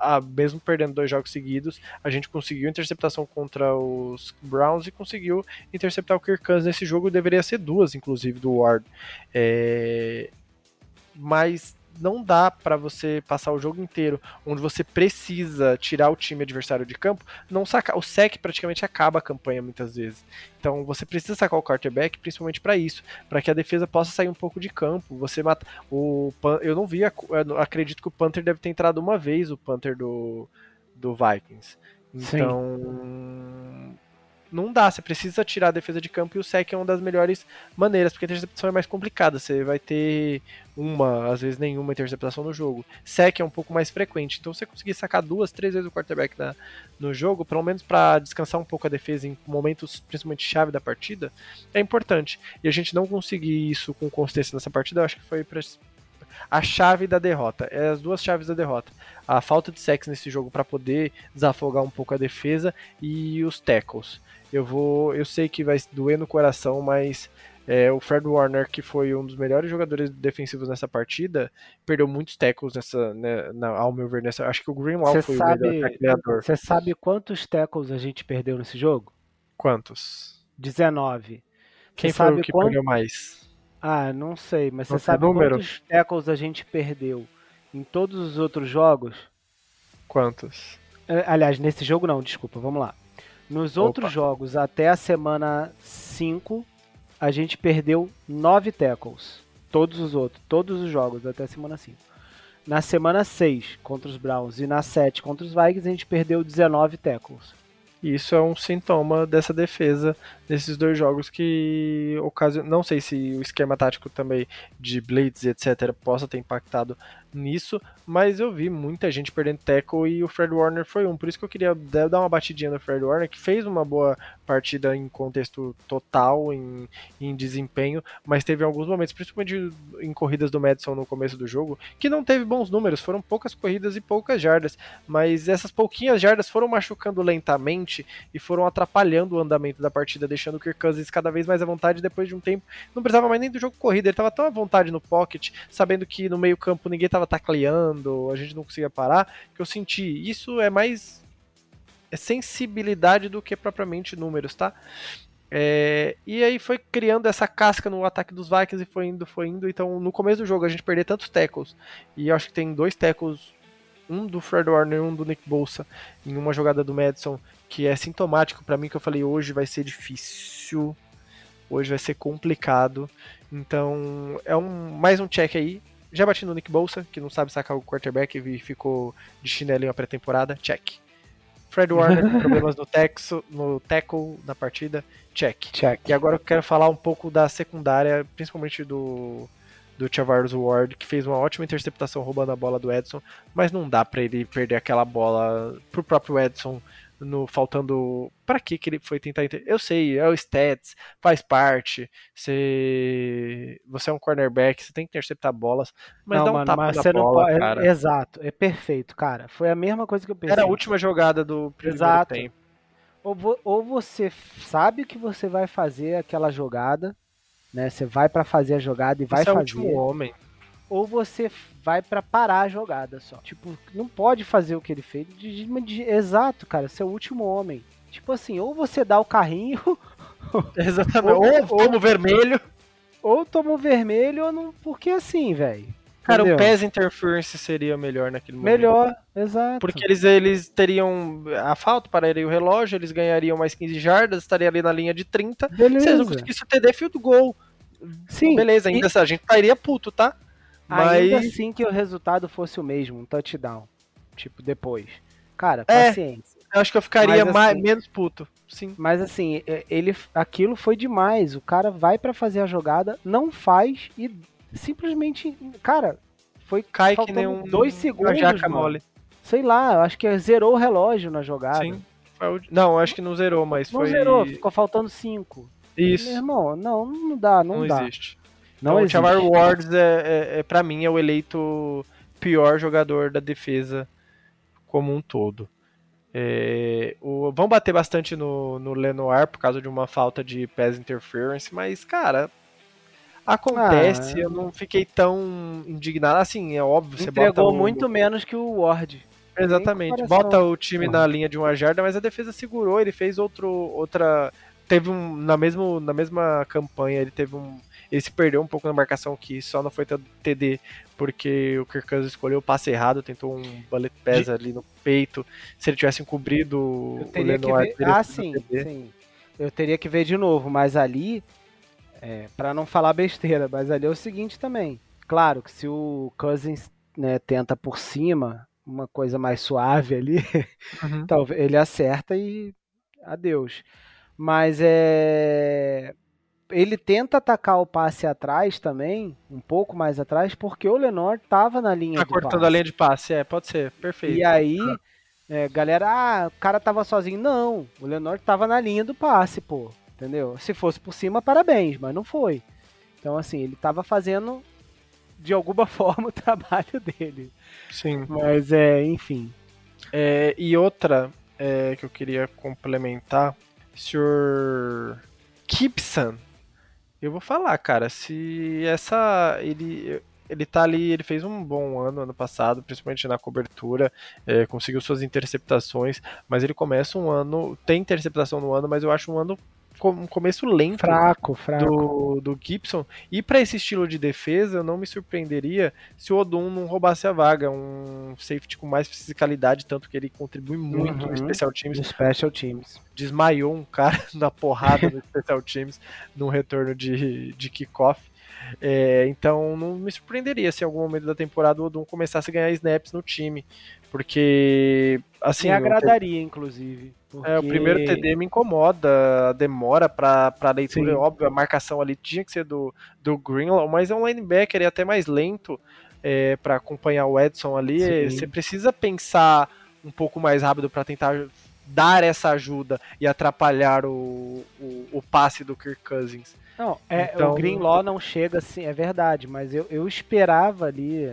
a, mesmo perdendo dois jogos seguidos, a gente conseguiu interceptação contra os Browns e conseguiu interceptar o Kirk Cousins nesse jogo, deveria ser duas, inclusive, do Ward. É... Mas não dá para você passar o jogo inteiro onde você precisa tirar o time adversário de campo, não sacar. O sec praticamente acaba a campanha muitas vezes. Então você precisa sacar o quarterback principalmente para isso, para que a defesa possa sair um pouco de campo. Você mata o eu não vi, acredito que o Panther deve ter entrado uma vez o Panther do do Vikings. Então, Sim não dá, você precisa tirar a defesa de campo e o sec é uma das melhores maneiras, porque a interceptação é mais complicada, você vai ter uma, às vezes nenhuma interceptação no jogo. Sec é um pouco mais frequente, então você conseguir sacar duas, três vezes o quarterback na, no jogo, pelo menos para descansar um pouco a defesa em momentos principalmente chave da partida, é importante. E a gente não conseguir isso com consistência nessa partida, eu acho que foi a chave da derrota. É as duas chaves da derrota. A falta de sexo nesse jogo para poder desafogar um pouco a defesa e os tackles. Eu vou, eu sei que vai doer no coração, mas é, o Fred Warner, que foi um dos melhores jogadores defensivos nessa partida, perdeu muitos tackles nessa, né, na, ao meu ver, nessa. Acho que o Greenlaw Cê foi sabe, o melhor criador. Você sabe quantos tackles a gente perdeu nesse jogo? Quantos? 19. Quem Cê foi o que quant... perdeu mais? Ah, não sei, mas você sabe número? quantos tackles a gente perdeu em todos os outros jogos? Quantos? É, aliás, nesse jogo não, desculpa, vamos lá. Nos Opa. outros jogos, até a semana 5, a gente perdeu 9 tackles. Todos os outros, todos os jogos até a semana 5. Na semana 6 contra os Browns e na 7 contra os Vikings, a gente perdeu 19 tackles. E isso é um sintoma dessa defesa nesses dois jogos que ocasiona. Não sei se o esquema tático também de blitz e etc. possa ter impactado nisso, mas eu vi muita gente perdendo tackle e o Fred Warner foi um. Por isso que eu queria dar uma batidinha no Fred Warner, que fez uma boa partida em contexto total, em, em desempenho, mas teve alguns momentos, principalmente em corridas do Madison no começo do jogo, que não teve bons números, foram poucas corridas e poucas jardas, mas essas pouquinhas jardas foram machucando lentamente e foram atrapalhando o andamento da partida, deixando o Kirk Cousins cada vez mais à vontade depois de um tempo. Não precisava mais nem do jogo corrida, ele estava tão à vontade no pocket, sabendo que no meio campo ninguém estava tacleando, a gente não conseguia parar, que eu senti. Isso é mais é sensibilidade do que propriamente números, tá? É, e aí foi criando essa casca no ataque dos Vikings e foi indo, foi indo. Então, no começo do jogo, a gente perdeu tantos tackles. E acho que tem dois tackles, um do Fred Warner e um do Nick Bolsa, em uma jogada do Madison, que é sintomático para mim, que eu falei, hoje vai ser difícil. Hoje vai ser complicado. Então, é um mais um check aí. Já bati no Nick Bolsa, que não sabe sacar o quarterback e ficou de chinelo em uma pré-temporada. Check. Fred Warner com [laughs] problemas no, texo, no tackle na partida. Check. Check. E agora eu quero falar um pouco da secundária, principalmente do, do Chavarros Ward, que fez uma ótima interceptação roubando a bola do Edson, mas não dá para ele perder aquela bola pro próprio Edson no faltando. Para que que ele foi tentar. Eu sei, é o stats, faz parte. Você, você é um cornerback, você tem que interceptar bolas, mas não, dá um mano, tapa mas você bola, pode... cara. Exato, é perfeito, cara. Foi a mesma coisa que eu pensei. Era a última jogada do primeiro Exato. tempo. Ou, vo... ou você sabe que você vai fazer aquela jogada, né? Você vai para fazer a jogada e vai você fazer. É o último homem ou você vai para parar a jogada só. Tipo, não pode fazer o que ele fez. De, de, de, exato, cara, seu último homem. Tipo assim, ou você dá o carrinho. [laughs] Exatamente. Ou, ou toma o vermelho. Ou toma o vermelho ou não. Porque assim, velho. Cara, Entendeu? o PES Interference seria melhor naquele momento. Melhor, exato. Porque eles, eles teriam a falta, pararia o relógio, eles ganhariam mais 15 jardas, estaria ali na linha de 30. Se eles não Beleza. conseguissem o TD, field goal. Sim, Beleza, ainda assim, a gente estaria puto, tá? Ainda Mas assim que o resultado fosse o mesmo, um touchdown. Tipo, depois. Cara, É. paciência. eu acho que eu ficaria Mas, mais, assim, menos puto. Sim. Mas assim, ele, aquilo foi demais. O cara vai pra fazer a jogada, não faz e simplesmente, cara, foi Cai que nem um. dois segundos, jaca mano. mole. Sei lá, eu acho que zerou o relógio na jogada. Sim. Não, acho que não zerou, mas Não foi. zerou, ficou faltando cinco. Isso. Meu irmão, não, não dá, não, Não, dá. existe. Não então, o Jamar Ward, é, é, é, pra mim, é o eleito pior jogador da defesa como um todo. É, o, vão bater bastante no, no Lenoir por causa de uma falta de pass interference, mas, cara, acontece. Ah, eu não fiquei tão indignado. Assim, é óbvio, você Entregou bota o, muito menos que o Ward. Exatamente. Bota o time na linha de uma jarda, mas a defesa segurou, ele fez outro outra teve um na mesmo na mesma campanha, ele teve um ele se perdeu um pouco na marcação que só não foi TD porque o Kirk Cousins escolheu o passe errado, tentou um bullet pass ali no peito. Se ele tivesse encobrido Eu o teria que Lenoir, ver. teria Ah, sim, TD. sim. Eu teria que ver de novo, mas ali, é, para não falar besteira, mas ali é o seguinte também. Claro que se o Cousins né, tenta por cima, uma coisa mais suave ali, [laughs] Uhum. talvez ele acerta e adeus. Mas é. Ele tenta atacar o passe atrás também, um pouco mais atrás, porque o Lenor tava na linha Tá do cortando passe. a linha de passe, é, pode ser, perfeito. E aí, é, galera, ah, o cara tava sozinho. Não, o Leonor tava na linha do passe, pô. Entendeu? Se fosse por cima, parabéns, mas não foi. Então, assim, ele tava fazendo de alguma [laughs] forma o trabalho dele. Sim. Mas é, enfim. É, e outra é, que eu queria complementar, senhor Gibson, eu vou falar, cara, se essa. Ele, ele tá ali, ele fez um bom ano ano passado, principalmente na cobertura, é, conseguiu suas interceptações, mas ele começa um ano. Tem interceptação no ano, mas eu acho um ano. Um começo lento Fraco, fraco. do, do Gibson. E para esse estilo de defesa, eu não me surpreenderia se o Odum não roubasse a vaga. Um safety com mais fisicalidade, tanto que ele contribui muito Uhum. no Special Teams. Special Teams. Desmaiou um cara [laughs] na porrada no Special Teams num retorno de, de kickoff. É, então não me surpreenderia se em algum momento da temporada o Odum começasse a ganhar snaps no time. Porque, assim, Me agradaria, inclusive. É, o porque- primeiro TD me incomoda, a demora pra, pra leitura, Sim. é óbvio, a marcação ali tinha que ser do, do Greenlaw, mas é um linebacker e até mais lento é, para acompanhar o Edson ali. Sim. Você precisa pensar um pouco mais rápido para tentar dar essa ajuda e atrapalhar o, o, o passe do Kirk Cousins. Não, é, Então- o Greenlaw não chega assim, é verdade, mas eu, eu esperava ali,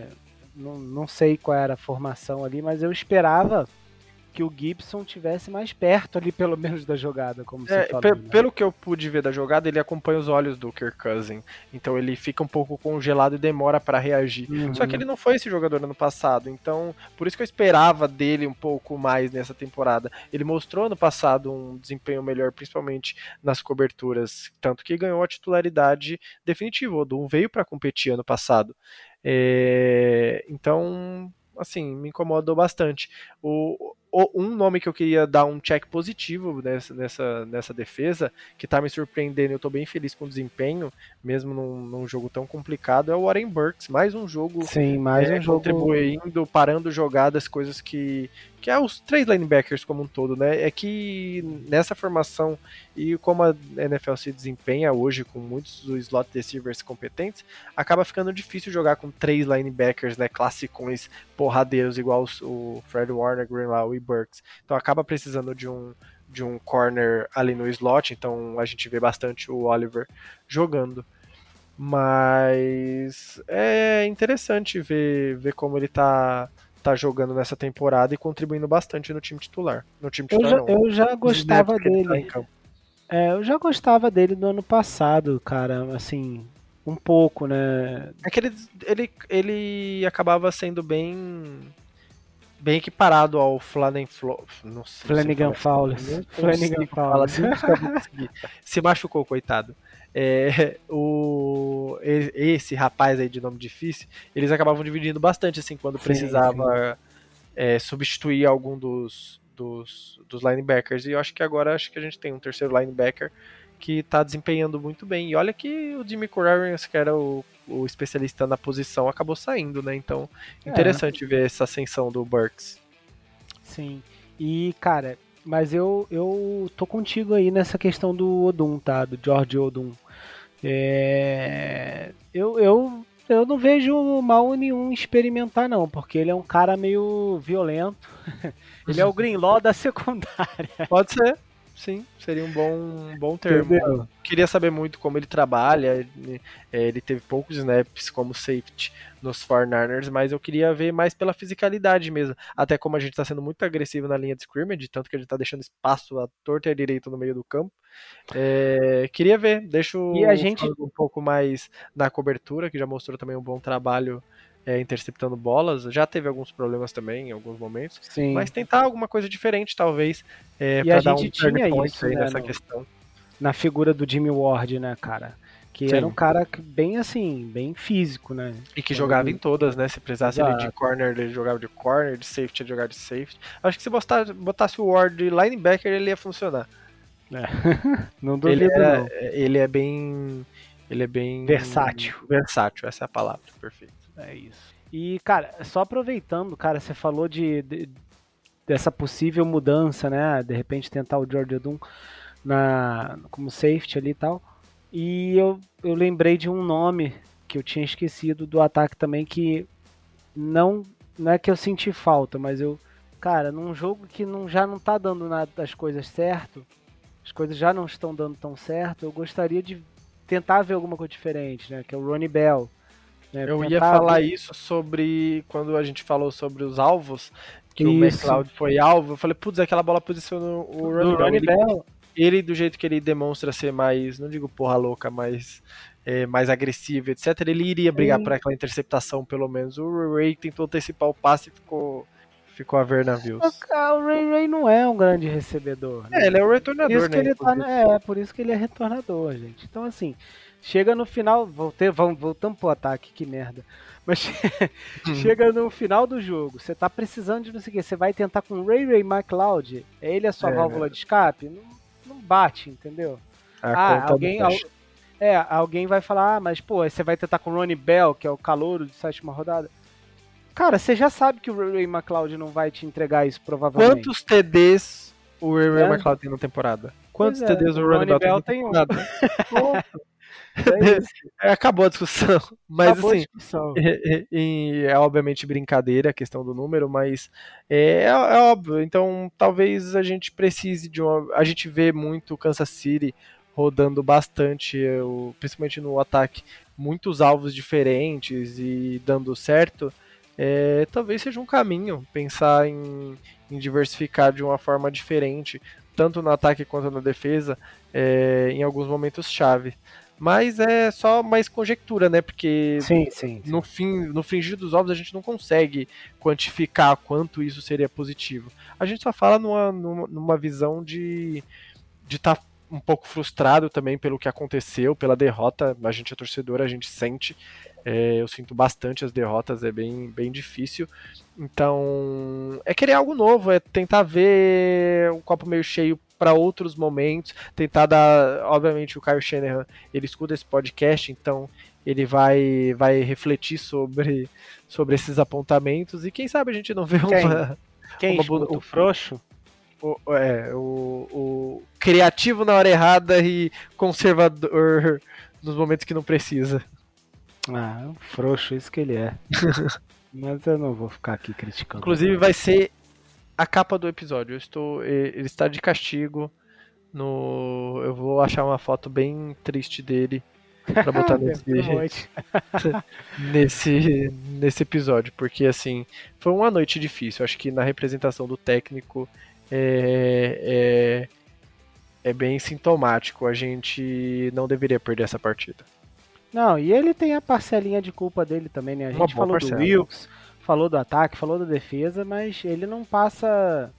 não, não sei qual era a formação ali, mas eu esperava que o Gibson tivesse mais perto ali, pelo menos, da jogada, como É, você falou. né? pelo que eu pude ver da jogada, ele acompanha os olhos do Kirk Cousins, então ele fica um pouco congelado e demora para reagir. Uhum. Só que ele não foi esse jogador ano passado, então por isso que eu esperava dele um pouco mais nessa temporada. Ele mostrou ano passado um desempenho melhor, principalmente nas coberturas, tanto que ganhou a titularidade definitiva. O Odum veio para competir ano passado. É, então, assim, me incomodou bastante. O- um nome que eu queria dar um check positivo nessa, nessa, nessa defesa, que tá me surpreendendo, eu tô bem feliz com o desempenho, mesmo num, num jogo tão complicado, é o Warren Burks. Mais um jogo Sim, mais é, um jogo. contribuindo, parando jogadas, coisas que. Que é os três linebackers como um todo, né? É que nessa formação e como a NFL se desempenha hoje com muitos dos slot receivers competentes, acaba ficando difícil jogar com três linebackers, né? Classicões porradeiros, igual o Fred Warner, Greenlaw e Burks. Então acaba precisando de um de um corner ali no slot, então a gente vê bastante o Oliver jogando. Mas é interessante ver, ver como ele tá, tá jogando nessa temporada e contribuindo bastante no time titular. No time Eu titular já, não. eu já Os gostava tá dele. campo. É, eu já gostava dele no ano passado, cara, assim, um pouco, né? É que ele, ele, ele acabava sendo bem bem equiparado ao Flanagan Flo, Flanagan Fowler. Flanagan Fowler. [laughs] Se machucou, coitado. É, o, esse rapaz aí de nome difícil, eles acabavam dividindo bastante, assim, quando sim, precisava sim. É, substituir algum dos, dos, dos linebackers. E eu acho que agora acho que a gente tem um terceiro linebacker que está desempenhando muito bem. E olha que o Jimmy Currens, que era o, o especialista na posição, acabou saindo, né? Então, é. interessante é. ver essa ascensão do Burks. Sim. E, cara, mas eu, eu tô contigo aí nessa questão do Odum, tá? Do George Odum. É... Eu, eu, eu não vejo mal nenhum experimentar, não, porque ele é um cara meio violento. [laughs] ele é o Greenlaw da secundária. Pode ser. Sim, seria um bom, um bom termo. Entendeu? Queria saber muito como ele trabalha. Ele, é, ele teve poucos snaps como safety nos 49ers, mas eu queria ver mais pela fisicalidade mesmo. Até como a gente está sendo muito agressivo na linha de scrimmage, tanto que a gente está deixando espaço à torta e à direita no meio do campo. É, queria ver, deixo e a gente... um pouco mais na cobertura, que já mostrou também um bom trabalho é, interceptando bolas. Já teve alguns problemas também em alguns momentos. Sim. Mas tentar alguma coisa diferente, talvez, é, para dar um tinha isso, aí né, nessa no, questão. Na figura do Jimmy Ward, né, cara? Que Sim. era um cara bem assim, bem físico, né? E que jogava em todas, né? Se precisasse ele de corner, ele jogava de corner, de safety, ele jogava de safety. Acho que se botasse, botasse o Ward de linebacker, ele ia funcionar. É. [laughs] não duvido, ele, era, não. ele é bem. Ele é bem. Versátil. Versátil, essa é a palavra, perfeito. É isso. E, cara, só aproveitando, cara, você falou de, de dessa possível mudança, né? De repente tentar o George Doom na, como safety ali e tal. E eu, eu lembrei de um nome que eu tinha esquecido do ataque também que não não é que eu senti falta, mas eu, cara, num jogo que não, já não tá dando nada das coisas certo, as coisas já não estão dando tão certo, eu gostaria de tentar ver alguma coisa diferente, né? Que é o Ronnie Bell. Né? Eu ia falar isso sobre quando a gente falou sobre os alvos, que isso. o McLeod foi alvo. Eu falei, putz, aquela bola posicionou o Bell. Bell. Ele, do jeito que ele demonstra ser mais, não digo porra louca, mas é, mais agressivo, etc., ele iria brigar por aquela interceptação, pelo menos. O Ray tentou antecipar o passe e ficou ficou a ver navios. O Ray Ray não é um grande recebedor. Né? É, ele é um retornador, né? Ele tá, é, por isso que ele é retornador, gente. Então, assim, chega no final. Voltei, voltamos pro ataque, que merda. Mas [laughs] chega no final do jogo, você tá precisando de não sei o que, você vai tentar com o Ray Ray McLeod, é ele a sua é, válvula de escape? Não, não bate, entendeu? A ah, alguém, al, é, alguém vai falar, ah, mas pô, você vai tentar com o Ronnie Bell, que é o calouro de sétima rodada. Cara, você já sabe que o Ray Ray McLeod não vai te entregar isso, provavelmente. Quantos TDs o Ray Ray é? McLeod tem na temporada? Quantos é, TDs o, Ronnie Bell tem na temporada? Tem um. [laughs] É, [laughs] acabou a discussão. Mas Acabou assim, discussão. É, é, é, obviamente brincadeira a questão do número, mas é, é, óbvio. Então talvez a gente precise de uma. A gente vê muito Kansas City rodando bastante, principalmente no ataque, muitos alvos diferentes e dando certo é, talvez seja um caminho pensar em, em, diversificar de uma forma diferente, tanto no ataque quanto na defesa, é, em alguns momentos chave. Mas é só mais conjectura, né? Porque sim, sim, sim. no fim, no fingir dos ovos a gente não consegue quantificar quanto isso seria positivo. A gente só fala numa, numa, visão de de estar tá um pouco frustrado também pelo que aconteceu, pela derrota. A gente é torcedor, a gente sente. É, eu sinto bastante as derrotas, é bem, bem difícil. Então, é querer algo novo, é tentar ver o copo meio cheio para outros momentos, tentar dar, obviamente o Kyle Shanahan, ele escuta esse podcast, então ele vai vai refletir sobre sobre esses apontamentos e quem sabe a gente não vê quem? uma quem uma, o frouxo o, é, o, o criativo na hora errada e conservador nos momentos que não precisa. Ah, frouxo, isso que ele é. [laughs] Mas eu não vou ficar aqui criticando. Inclusive vai ser a capa do episódio. Eu estou, ele está de castigo. No, eu vou achar uma foto bem triste dele para botar [laughs] nesse, [laughs] nesse nesse episódio, porque assim foi uma noite difícil. Acho que na representação do técnico é, é, é bem sintomático. A gente não deveria perder essa partida. Não, e ele tem a parcelinha de culpa dele também, né? A gente falou parcela. do Wilkes, falou do ataque, falou da defesa, mas ele não passa.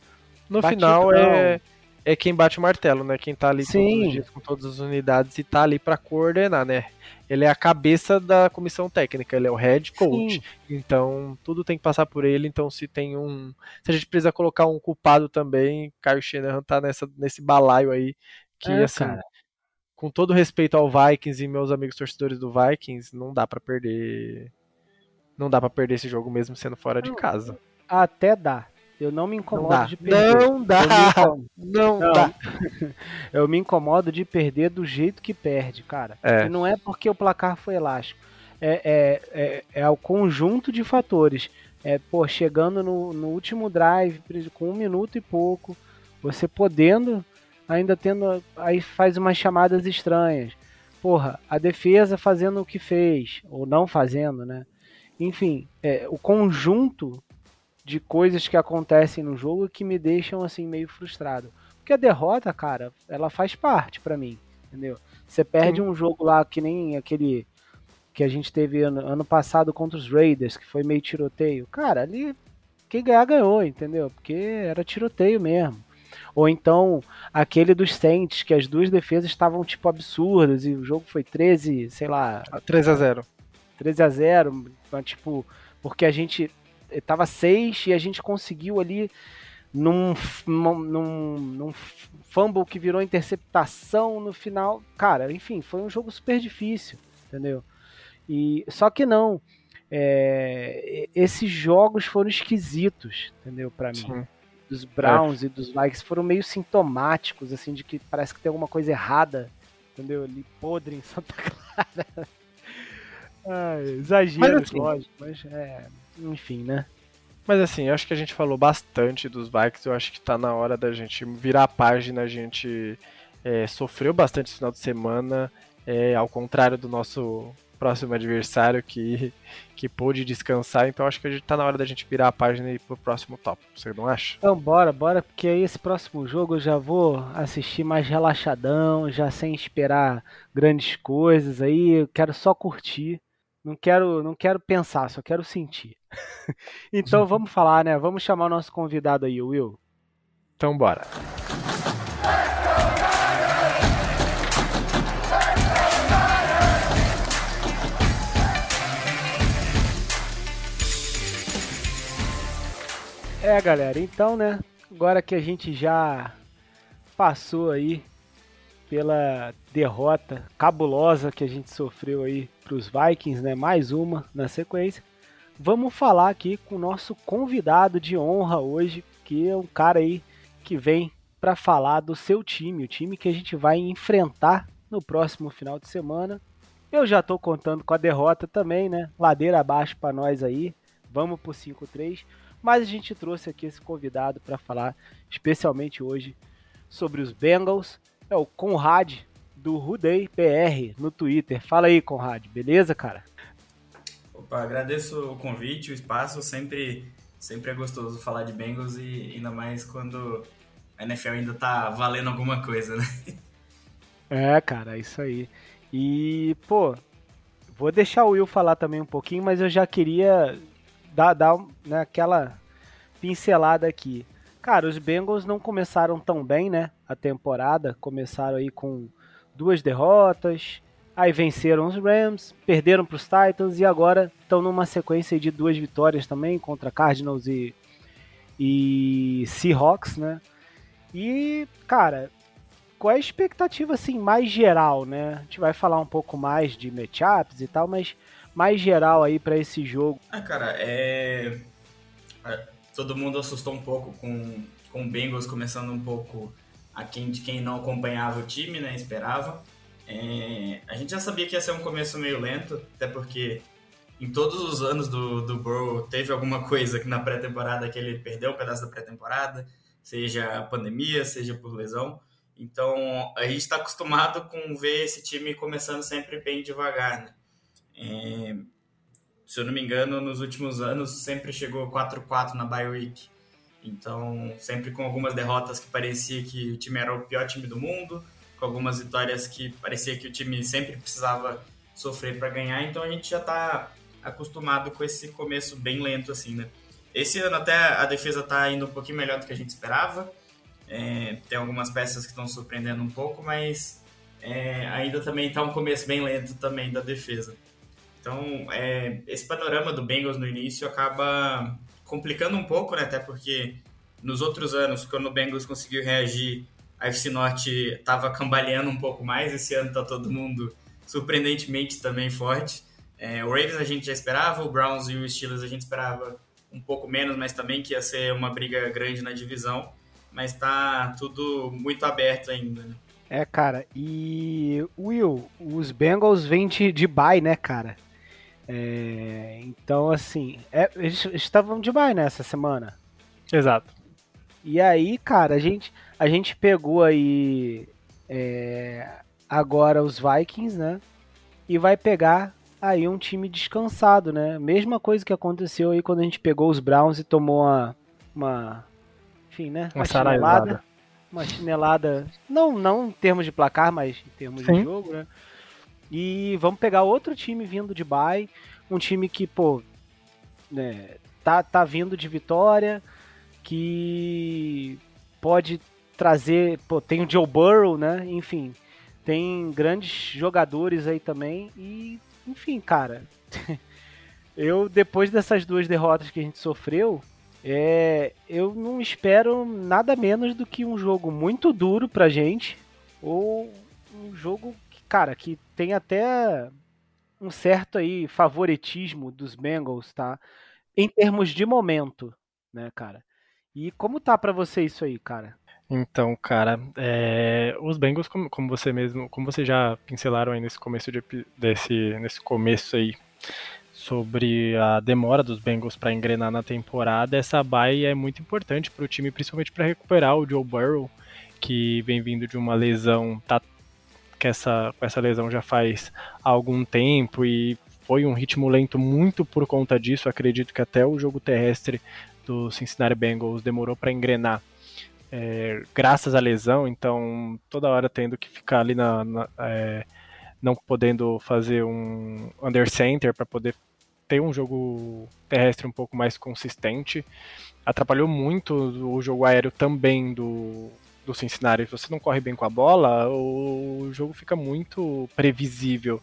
No final é. é quem bate o martelo, né? Quem tá ali Sim. todos os dias com todas as unidades e tá ali para coordenar, né? Ele é a cabeça da comissão técnica, ele é o head coach. Sim. Então, tudo tem que passar por ele. Então, se tem um. Se a gente precisa colocar um culpado também, Caio Shanahan tá nessa, nesse balaio aí. Que, É, assim, cara. Com todo respeito ao Vikings e meus amigos torcedores do Vikings, não dá pra perder. Não dá pra perder esse jogo mesmo sendo fora de Não, casa. Até dá. Eu não me Não incomodo dá. de perder. Não dá. Não, Não. dá. [laughs] Eu me incomodo de perder do jeito que perde, cara. É. E não é porque o placar foi elástico. É, é, é, é o conjunto de fatores. É, pô, chegando no, no último drive, com um minuto e pouco, você podendo, ainda tendo. Aí faz umas chamadas estranhas. Porra, a defesa fazendo o que fez, ou não fazendo, né? Enfim, é, o conjunto de coisas que acontecem no jogo que me deixam assim meio frustrado. Porque a derrota, cara, ela faz parte pra mim, entendeu? Você perde um jogo lá que nem aquele que a gente teve ano, ano passado contra os Raiders, que foi meio tiroteio. Cara, ali quem ganhar ganhou, entendeu? Porque era tiroteio mesmo. Ou então aquele dos Saints, que as duas defesas estavam tipo absurdas e o jogo foi 13, sei lá, 3 a 0 13 a 0 mas, tipo, porque a gente eh, tava 6 e a gente conseguiu ali num, num, num, fumble que virou interceptação no final. Cara, enfim, foi um jogo super difícil, entendeu? E só que não. é, esses jogos foram esquisitos, entendeu? Pra mim Sim. Dos Browns e dos Vikings foram meio sintomáticos, assim, de que parece que tem alguma coisa errada, entendeu? Ali podre em Santa [laughs] Clara. Ai, exagero, Mas, assim, lógico, mas é. Enfim, né? Mas assim, eu acho que a gente falou bastante dos Vikings. Eu acho que tá na hora da gente virar a página. A gente é, sofreu bastante esse final de semana. é, ao contrário do nosso próximo adversário que, que pôde descansar. Então acho que a gente tá na hora da gente virar a página e ir pro próximo tópico. Você não acha? Então bora, bora, porque aí esse próximo jogo eu já vou assistir mais relaxadão, já sem esperar grandes coisas aí, eu quero só curtir. Não quero, não quero pensar, só quero sentir. [laughs] então vamos falar, né? Vamos chamar o nosso convidado aí, o Will. Então bora. É, galera, então, né? Agora que a gente já passou aí pela derrota cabulosa que a gente sofreu aí para os Vikings, né? Mais uma na sequência. Vamos falar aqui com o nosso convidado de honra hoje, que é um cara aí que vem para falar do seu time, o time que a gente vai enfrentar no próximo final de semana. Eu já tô contando com a derrota também, né? Ladeira abaixo para nós aí. Vamos pro 5-3. Mas a gente trouxe aqui esse convidado para falar, especialmente hoje, sobre os Bengals. É o Conrad, do Rudei PR, no Twitter. Fala aí, Conrad, beleza, cara? Opa, agradeço o convite, o espaço. Sempre, sempre é gostoso falar de Bengals e ainda mais quando a NFL ainda tá valendo alguma coisa, né? É, cara, é isso aí. E, pô, vou deixar o Will falar também um pouquinho, mas eu já queria dar, dar né, aquela pincelada aqui. Cara, os Bengals não começaram tão bem, né? A temporada. Começaram aí com duas derrotas. Aí venceram os Rams, perderam para os Titans e agora estão numa sequência de duas vitórias também contra Cardinals e, e Seahawks, né? E, cara, qual é a expectativa assim mais geral, né? A gente vai falar um pouco mais de matchups e tal, mas mais geral aí para esse jogo. Ah, cara, é... é, Todo mundo assustou um pouco com, com o Bengals começando um pouco a quem, de quem não acompanhava o time, né? Esperava. É, A gente já sabia que ia ser um começo meio lento, até porque em todos os anos do, do Burrow teve alguma coisa que na pré-temporada que ele perdeu um pedaço da pré-temporada, seja a pandemia, seja por lesão. Então a gente está acostumado com ver esse time começando sempre bem devagar, né? É, se eu não me engano, nos últimos anos sempre chegou 4-4 na bye week. Então, sempre com algumas derrotas que parecia que o time era o pior time do mundo, com algumas vitórias que parecia que o time sempre precisava sofrer para ganhar. Então, a gente já está acostumado com esse começo bem lento assim, né? Esse ano até a defesa está indo um pouquinho melhor do que a gente esperava. É, tem algumas peças que estão surpreendendo um pouco, mas é, ainda também está um começo bem lento também da defesa. Então, é, esse panorama do Bengals no início acaba complicando um pouco, né? Até porque nos outros anos, quando o Bengals conseguiu reagir, a FC Norte estava cambaleando um pouco mais. Esse ano está todo mundo surpreendentemente também forte. É, o Ravens a gente já esperava, o Browns e o Steelers a gente esperava um pouco menos, mas também que ia ser uma briga grande na divisão. Mas está tudo muito aberto ainda, né? É, cara, e Will, os Bengals vêm de, de bye, né, cara? É, então, assim, é, eles estavam de nessa né, semana. Exato. E aí, cara, a gente, a gente pegou aí é, agora os Vikings, né? E vai pegar aí um time descansado, né? Mesma coisa que aconteceu aí quando a gente pegou os Browns e tomou uma, uma enfim, né? Uma, uma chinelada. Uma chinelada, não, não em termos de placar, mas em termos Sim. de jogo, né? E vamos pegar outro time vindo de bye, um time que, pô, né, tá, tá vindo de vitória, que pode trazer, pô, tem o Joe Burrow, né? Enfim, tem grandes jogadores aí também e, enfim, cara, [laughs] eu depois dessas duas derrotas que a gente sofreu, é, eu não espero nada menos do que um jogo muito duro pra gente ou um jogo cara, que tem até um certo aí favoritismo dos Bengals, tá? Em termos de momento, né, cara? E como tá para você isso aí, cara? Então, cara, é, os Bengals, como, como, você mesmo, como você já pincelaram aí nesse começo de, desse, nesse começo aí sobre a demora dos Bengals para engrenar na temporada, essa bye é muito importante para o time, principalmente para recuperar o Joe Burrow, que vem vindo de uma lesão, tá que essa, essa lesão já faz algum tempo e foi um ritmo lento muito por conta disso. Acredito que até o jogo terrestre do Cincinnati Bengals demorou para engrenar é, graças à lesão, então toda hora tendo que ficar ali na, na é, não podendo fazer um under center para poder ter um jogo terrestre um pouco mais consistente. Atrapalhou muito o jogo aéreo também do, do Cincinnati. Se você não corre bem com a bola, o jogo fica muito previsível.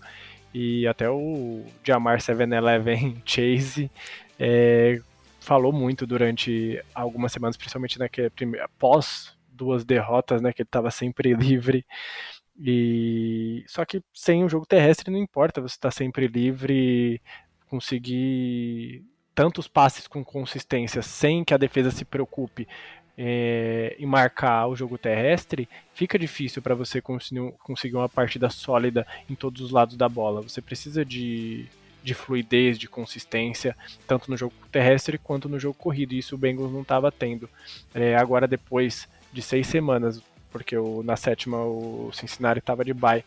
E até o Jamar 7-Eleven [laughs] Chase é, falou muito durante algumas semanas, principalmente naquele após duas derrotas, né, que ele estava sempre [laughs] livre. E só que sem o jogo terrestre não importa, você está sempre livre, conseguir tantos passes com consistência sem que a defesa se preocupe é, em marcar o jogo terrestre, fica difícil para você conseguir uma partida sólida em todos os lados da bola. Você precisa de de fluidez, de consistência, tanto no jogo terrestre quanto no jogo corrido. E isso o Bengals não estava tendo. É, agora, depois de seis semanas, porque o, na sétima o Cincinnati estava de bye,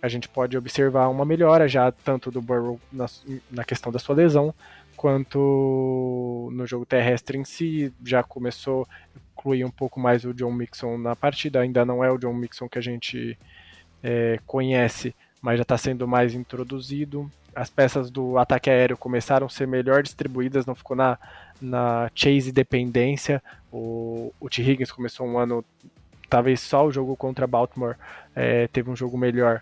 a gente pode observar uma melhora já, tanto do Burrow na, na questão da sua lesão, quanto no jogo terrestre em si. Já começou incluir um pouco mais o John Mixon na partida. Ainda não é o John Mixon que a gente é, conhece, mas já está sendo mais introduzido as peças do ataque aéreo começaram a ser melhor distribuídas, não ficou na, na chase dependência. O, o T. Higgins começou um ano, talvez só o jogo contra Baltimore é, teve um jogo melhor,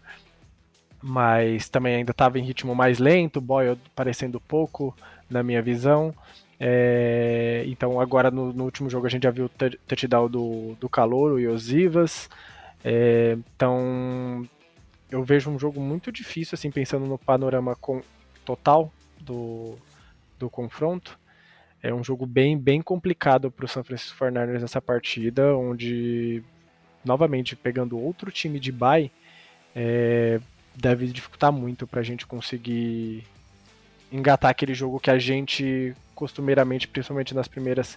mas também ainda estava em ritmo mais lento, Boyle parecendo pouco, na minha visão. É, então agora no, no, último jogo a gente já viu o touchdown do, do Calouro e os Ivas. É, então eu vejo um jogo muito difícil, assim, pensando no panorama com, total do, do confronto. É um jogo bem, bem complicado para o San Francisco 49ers nessa partida, onde, novamente, pegando outro time de bye, é, deve dificultar muito para a gente conseguir engatar aquele jogo que a gente costumeiramente, principalmente nas primeiras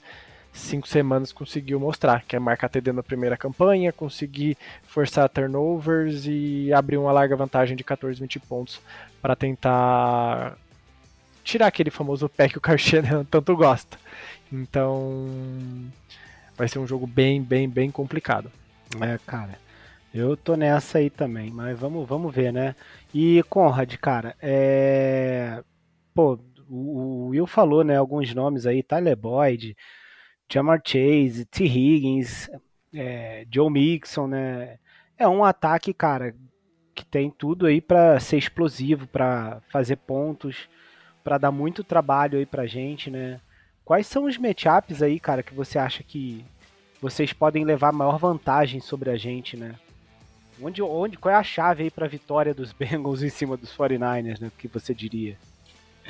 cinco semanas conseguiu mostrar, que é marcar TD na primeira campanha, conseguir forçar turnovers e abrir uma larga vantagem de 14, 20 pontos para tentar tirar aquele famoso pé que o Karchena [laughs] tanto gosta. Então vai ser um jogo bem, bem, bem complicado. É, cara. Eu tô nessa aí também, mas vamos, vamos ver, né? E Conrad, cara, é. Pô, o Will falou, né, alguns nomes aí, Tyler Boyd, Jamar Chase, T. Higgins. é, Joe Mixon, né? É um ataque, cara, que tem tudo aí para ser explosivo, para fazer pontos, para dar muito trabalho aí pra gente, né? Quais são os matchups aí, cara, que você acha que vocês podem levar maior vantagem sobre a gente, né? Onde, onde, qual é a chave aí para vitória dos [laughs] Bengals em cima dos 49ers, né? O que você diria?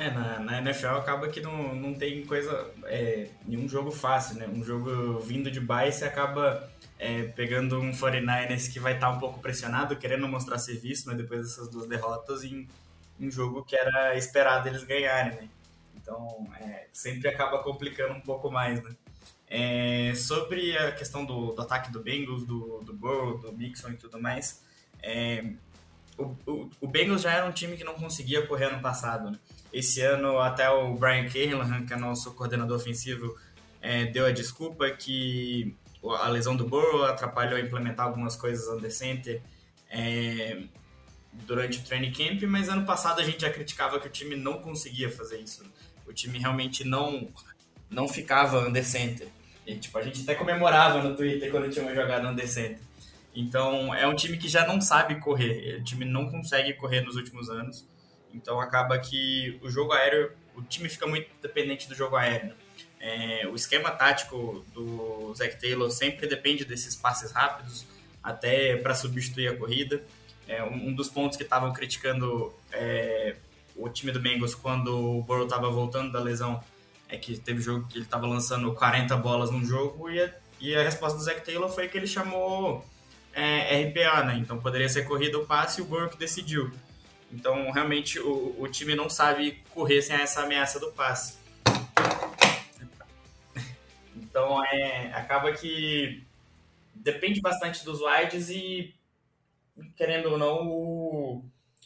É, na, na NFL acaba que não, não tem coisa, é, nenhum jogo fácil, né? Um jogo vindo de baixo você acaba é, pegando um 49ers que vai estar tá um pouco pressionado, querendo mostrar serviço, mas depois dessas duas derrotas em um jogo que era esperado eles ganharem, né? Então, é, sempre acaba complicando um pouco mais, né? É, sobre a questão do, do, ataque do Bengals, do, do Burrow, do Mixon e tudo mais, é, o, o, o, Bengals já era um time que não conseguia correr ano passado. Né? Esse ano, até o Brian Callahan, que é nosso coordenador ofensivo, é, deu a desculpa que a lesão do Burrow atrapalhou a implementar algumas coisas under center é, durante o training camp, mas ano passado a gente já criticava que o time não conseguia fazer isso. O time realmente não, não ficava under center. E, tipo, a gente até comemorava no Twitter quando tinha uma jogada andecente. Então, é um time que já não sabe correr. O time não consegue correr nos últimos anos. Então, acaba que o jogo aéreo, o time fica muito dependente do jogo aéreo. É, o esquema tático do Zach Taylor sempre depende desses passes rápidos, até para substituir a corrida. É, um, dos pontos que estavam criticando é, o time do Bengals quando o Burrow estava voltando da lesão é que teve jogo que ele estava lançando 40 bolas num jogo e a, e a resposta do Zach Taylor foi que ele chamou é, RPA, né? Então poderia ser corrida o passe e o Burrow que decidiu. Então realmente o, o time não sabe correr sem essa ameaça do passe. Então é, acaba que depende bastante dos wides e querendo ou não, o,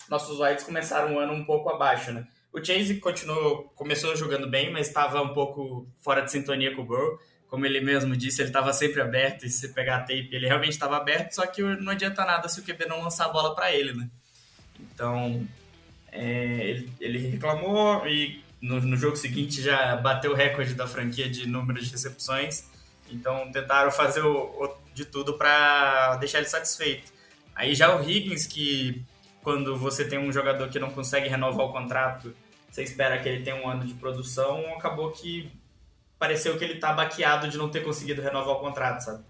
nossos wides começaram um ano um pouco abaixo, né? O Chase continuou, começou jogando bem, mas estava um pouco fora de sintonia com o Burrow. Como ele mesmo disse, ele estava sempre aberto, e se pegar a tape, ele realmente estava aberto, só que não adianta nada se o QB não lançar a bola para ele, né? Então, é, ele, ele, reclamou e no, no, jogo seguinte já bateu o recorde da franquia de número de recepções. Então, tentaram fazer o, o, de tudo para deixar ele satisfeito. Aí já o Higgins, que quando você tem um jogador que não consegue renovar o contrato você espera que ele tenha um ano de produção, acabou que pareceu que ele tá baqueado de não ter conseguido renovar o contrato, sabe?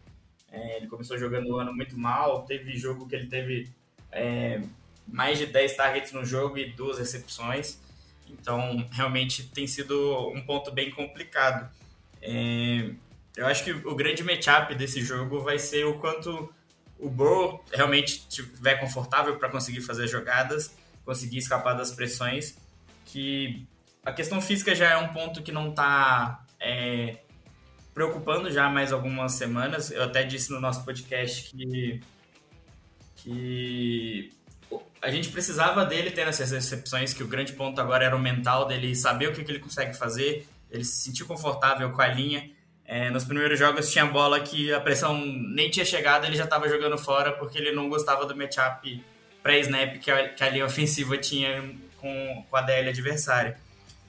É, ele começou jogando o ano muito mal, teve jogo que ele teve é, mais de 10 targets no jogo e duas recepções, então realmente tem sido um ponto bem complicado. É, eu acho que o grande matchup desse jogo vai ser o quanto o Burrow realmente estiver confortável para conseguir fazer jogadas, conseguir escapar das pressões que a questão física já é um ponto que não está é, preocupando já mais algumas semanas. Eu até disse no nosso podcast que, que a gente precisava dele ter essas recepções, que o grande ponto agora era o mental dele saber o que, que ele consegue fazer, ele se sentir confortável com a linha. É, nos primeiros jogos tinha bola que a pressão nem tinha chegado, ele já estava jogando fora porque ele não gostava do matchup pré-snap que, que a linha [laughs] ofensiva tinha com, com a DL adversária.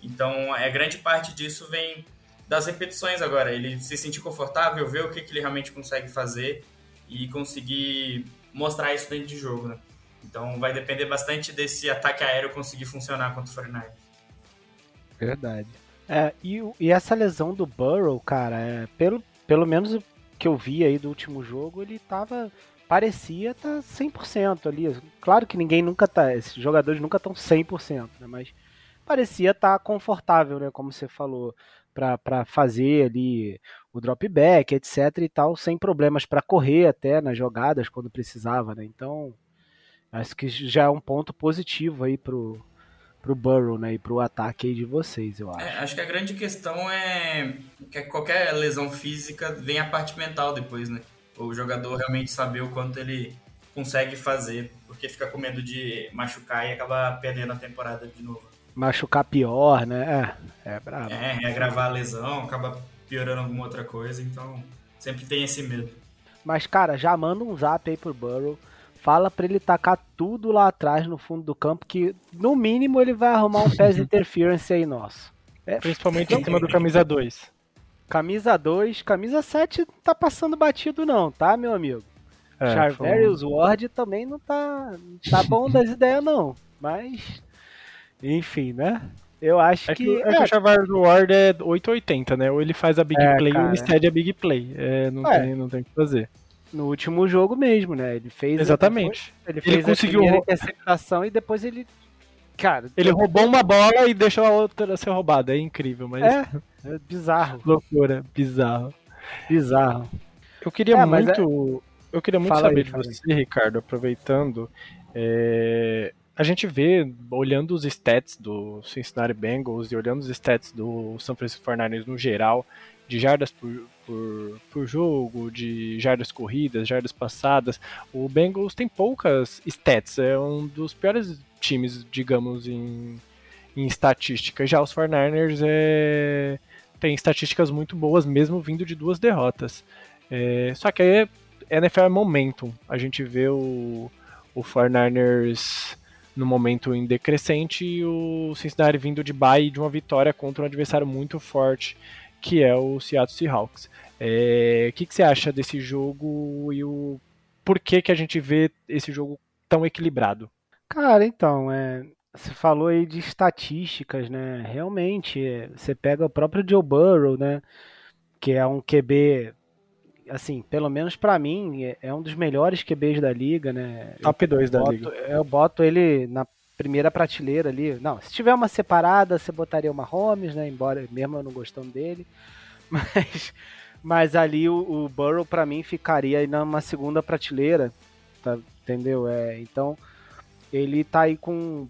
Então, é grande parte disso vem das repetições agora. Ele se sentir confortável, ver o que, que ele realmente consegue fazer e conseguir mostrar isso dentro de jogo, né? Então, vai depender bastante desse ataque aéreo conseguir funcionar contra o 49 Verdade. É, e, e, essa lesão do Burrow, cara, é, pelo, pelo menos o que eu vi aí do último jogo, ele tava parecia estar tá 100% ali. Claro que ninguém nunca tá, esses jogadores nunca estão 100%, né? Mas parecia estar tá confortável, né, como você falou, para fazer ali o drop back, etc e tal, sem problemas para correr até nas jogadas quando precisava, né? Então, acho que já é um ponto positivo aí pro pro Burrow, né, e pro ataque aí de vocês, eu acho. É, acho que a grande questão é que qualquer lesão física vem a parte mental depois, né? o jogador realmente saber o quanto ele consegue fazer, porque fica com medo de machucar e acaba perdendo a temporada de novo. Machucar pior, né? É, é brabo. É, é gravar a lesão, acaba piorando alguma outra coisa, então sempre tem esse medo. Mas, cara, já manda um zap aí pro Burrow. Fala pra ele tacar tudo lá atrás no fundo do campo, que no mínimo ele vai arrumar um pass [laughs] interference aí nosso. É. Principalmente em cima do camisa 2. Camisa 2, camisa 7 tá passando batido não, tá, meu amigo? É, Charverius foi... Ward também não tá, tá bom das [laughs] ideias não, mas enfim, né? Eu acho é que. que é, é que o Charverius Ward é 880, né? Ou ele faz a big é, play cara. ou ele cede a big play. É, não, é. tem, não tem o que fazer. No último jogo mesmo, né? Ele fez. Exatamente. Ele, fez ele conseguiu a interceptação e depois ele. Cara. Ele roubou uma bola e deixou a outra ser roubada. É incrível, mas. É, é bizarro. [laughs] Loucura, bizarro. Bizarro. Eu queria é, muito. Eu queria muito Fala saber aí, de você, Ricardo, aproveitando. É, a gente vê, olhando os stats do Cincinnati Bengals e olhando os stats do San Francisco 49ers no geral, de jardas por, por, por jogo, de jardas corridas, jardas passadas, o Bengals tem poucas stats, é um dos piores times, digamos, em, em estatística. Já os 49ers é, tem estatísticas muito boas, mesmo vindo de duas derrotas. É, só que aí NFL é momentum. A gente vê o, o 49ers no momento em decrescente e o Cincinnati vindo de bye de uma vitória contra um adversário muito forte, que é o Seattle Seahawks. É, o que, que você acha desse jogo e o por que, que a gente vê esse jogo tão equilibrado? Cara, então, é, você falou aí de estatísticas, né? Realmente, é, você pega o próprio Joe Burrow, né? Que é um QB assim, pelo menos para mim, é, é um dos melhores QBs da liga, né? Top 2 da boto, liga. Eu boto ele na primeira prateleira ali. Não, se tiver uma separada, você botaria uma Holmes, né? Embora mesmo eu não gostando dele. [laughs] Mas, mas ali o, o Burrow para mim ficaria numa segunda prateleira, tá, entendeu? É, então ele tá aí com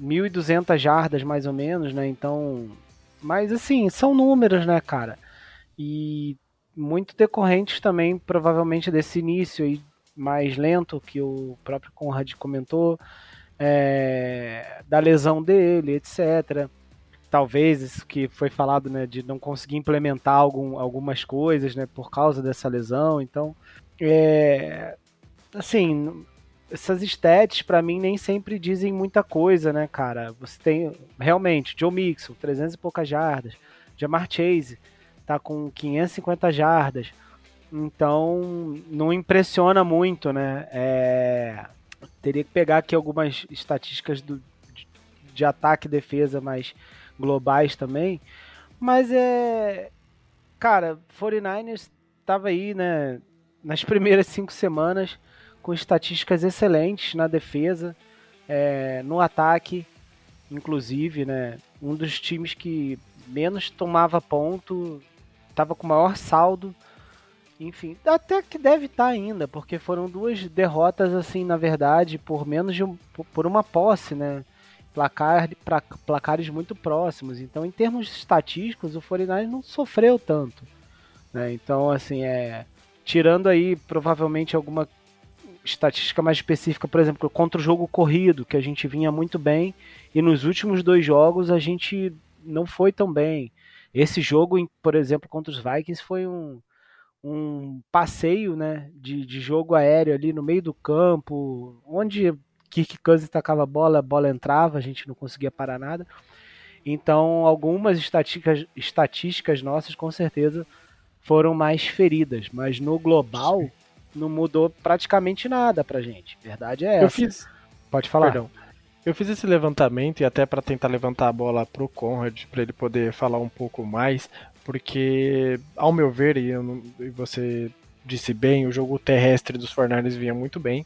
1.200 jardas mais ou menos, né? Então, mas assim, são números, né, cara? E muito decorrentes também, provavelmente, desse início aí mais lento que o próprio Conrad comentou, é, da lesão dele, etc. Talvez isso que foi falado, né, de não conseguir implementar algum, algumas coisas, né, por causa dessa lesão. Então, é, assim, essas stats para mim nem sempre dizem muita coisa, né, cara? Você tem realmente Joe Mixon, 300 e poucas jardas, Jamar Chase, tá com 550 jardas. Então, não impressiona muito, né? É... Teria que pegar aqui algumas estatísticas do, de, de ataque e defesa mais globais também. Mas é. Cara, 49ers estava aí, né? Nas [laughs] primeiras cinco semanas, com estatísticas excelentes na defesa, é, no ataque, inclusive, né? Um dos times que menos tomava ponto estava com maior saldo. Enfim, até que deve estar tá ainda, porque foram duas derrotas, assim, na verdade, por menos de um, por uma posse, né? Placar, pra, placares muito próximos. Então, em termos estatísticos, o 49 não sofreu tanto. Né? Então, assim, é. Tirando aí provavelmente alguma estatística mais específica, por exemplo, contra o jogo corrido, que a gente vinha muito bem, e nos últimos dois jogos a gente não foi tão bem. Esse jogo, por exemplo, contra os Vikings foi um, um passeio né, de, de jogo aéreo ali no meio do campo, onde Kirk Cousins tacava a bola, a bola entrava, a gente não conseguia parar nada. Então, algumas estatísticas, estatísticas nossas, com certeza, foram mais feridas, mas no global não mudou praticamente nada pra gente. Verdade é essa. Eu fiz. Pode falar. Perdão. Eu fiz esse levantamento e até para tentar levantar a bola pro Conrad, para ele poder falar um pouco mais, porque, ao meu ver, e, e você disse bem, o jogo terrestre dos Fornares vinha muito bem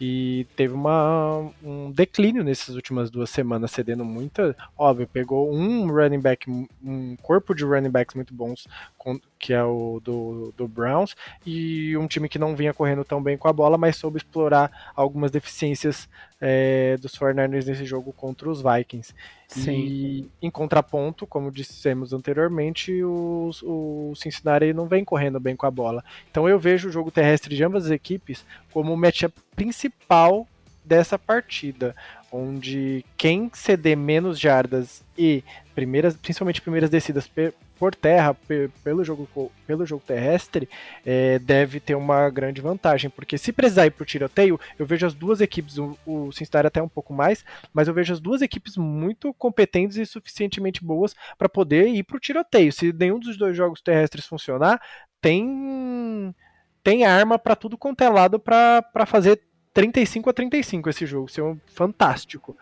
e teve uma, um declínio nessas últimas duas semanas, cedendo muita. Óbvio, pegou um running back, um corpo de running backs muito bons, que é o do, do Browns, e um time que não vinha correndo tão bem com a bola, mas soube explorar algumas deficiências é, dos 49ers nesse jogo contra os Vikings. Sim. E em contraponto, como dissemos anteriormente, os, o Cincinnati não vem correndo bem com a bola. Então eu vejo o jogo terrestre de ambas as equipes como o matchup principal dessa partida, onde quem ceder menos jardas e primeiras, principalmente primeiras descidas por terra, pelo jogo, pelo jogo terrestre, é, deve ter uma grande vantagem, porque se precisar ir pro tiroteio, eu vejo as duas equipes, o, o Sinstar até um pouco mais, mas eu vejo as duas equipes muito competentes e suficientemente boas para poder ir pro tiroteio. Se nenhum dos dois jogos terrestres funcionar, tem tem arma para tudo quanto é lado para fazer 35 a 35 esse jogo, isso é fantástico.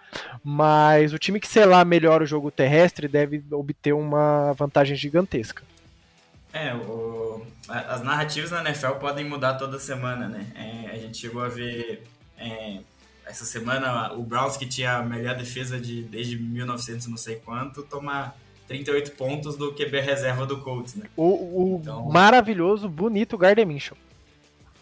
Mas o time que selar melhor o jogo terrestre deve obter uma vantagem gigantesca. É, o, as narrativas na NFL podem mudar toda semana, né? É, a gente chegou a ver é, essa semana o Browns, que tinha a melhor defesa de, desde 1900 não sei quanto, tomar 38 pontos do QB reserva do Colts, né? O, o então... maravilhoso, bonito Gardner Minshew.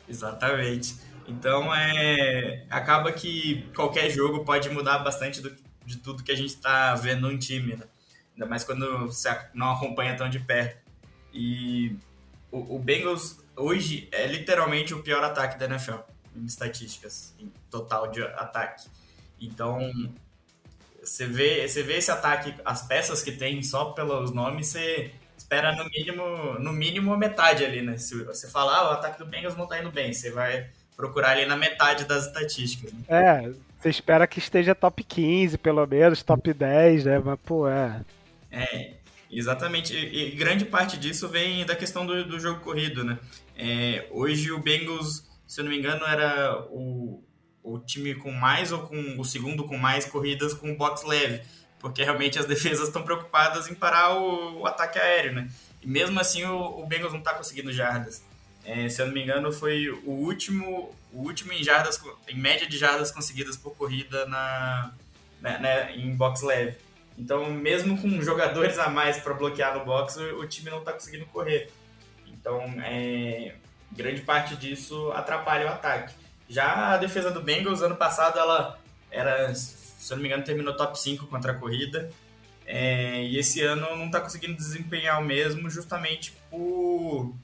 Exatamente. Então é acaba que qualquer jogo pode mudar bastante do, de tudo que a gente está vendo no time, né? Ainda mais quando você não acompanha tão de perto. E o, o Bengals hoje é literalmente o pior ataque da NFL em estatísticas, em total de ataque. Então, você vê, você vê esse ataque, as peças que tem só pelos nomes, você espera no mínimo, no mínimo metade ali, né? Se você falar, ah, o ataque do Bengals não tá indo bem, você vai procurar ali na metade das estatísticas. Né? É, você espera que esteja top 15, pelo menos, top 10, né? Mas, pô, é. É, exatamente. E, e grande parte disso vem da questão do, do jogo corrido, né? É, hoje o Bengals, se eu não me engano, era o, o time com mais ou com o segundo com mais corridas com box leve, porque realmente as [laughs] defesas estão preocupadas em parar o, o ataque aéreo, né? E mesmo assim o, o Bengals não está conseguindo jardas. É, se eu não me engano, foi o último, o último em jardas, em média de jardas conseguidas por corrida na, né, né, em box leve. Então, mesmo com jogadores a mais para bloquear no box, o, o time não está conseguindo correr. Então, é, grande parte disso atrapalha o ataque. Já a defesa do Bengals, ano passado, ela era, se eu não me engano, terminou top 5 contra a corrida. É, e esse ano não está conseguindo desempenhar o mesmo, justamente por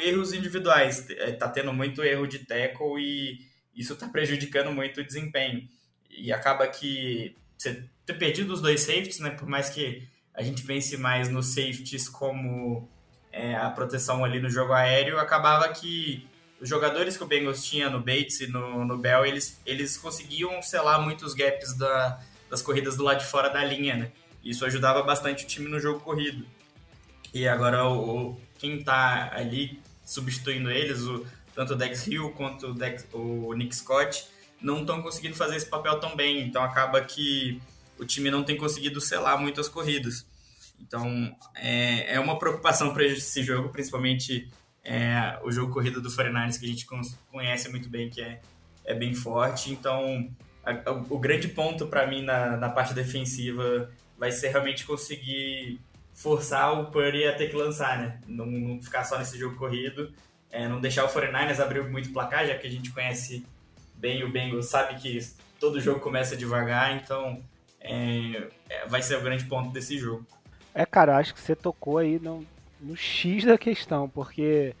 erros individuais. É, tá tendo muito erro de tackle e isso tá prejudicando muito o desempenho. E acaba que você ter perdido os dois safeties, né? Por mais que a gente pense mais nos safeties como é, a proteção ali no jogo aéreo, acabava que os jogadores que o Bengals tinha no Bates e no, no Bell, eles, eles conseguiam selar muitos gaps da, das corridas do lado de fora da linha, né? Isso ajudava bastante o time no jogo corrido. E agora o, quem está ali substituindo eles, o, tanto o Dex Hill quanto o, Dex, o Nick Scott, não estão conseguindo fazer esse papel tão bem. Então acaba que o time não tem conseguido selar muitas corridas. Então é, é uma preocupação para esse jogo, principalmente é, o jogo corrido do 49ers, que a gente conhece muito bem, que é, é bem forte. Então a, a, o grande ponto para mim na, na parte defensiva vai ser realmente conseguir forçar o Purdy a ter que lançar, né? Não, não ficar só nesse jogo corrido, é, não deixar o 49ers abrir muito placar, já que a gente conhece bem o Bengals, sabe que todo jogo começa devagar, então é, é, vai ser o grande ponto desse jogo. É, cara, acho que você tocou aí no, no X da questão, porque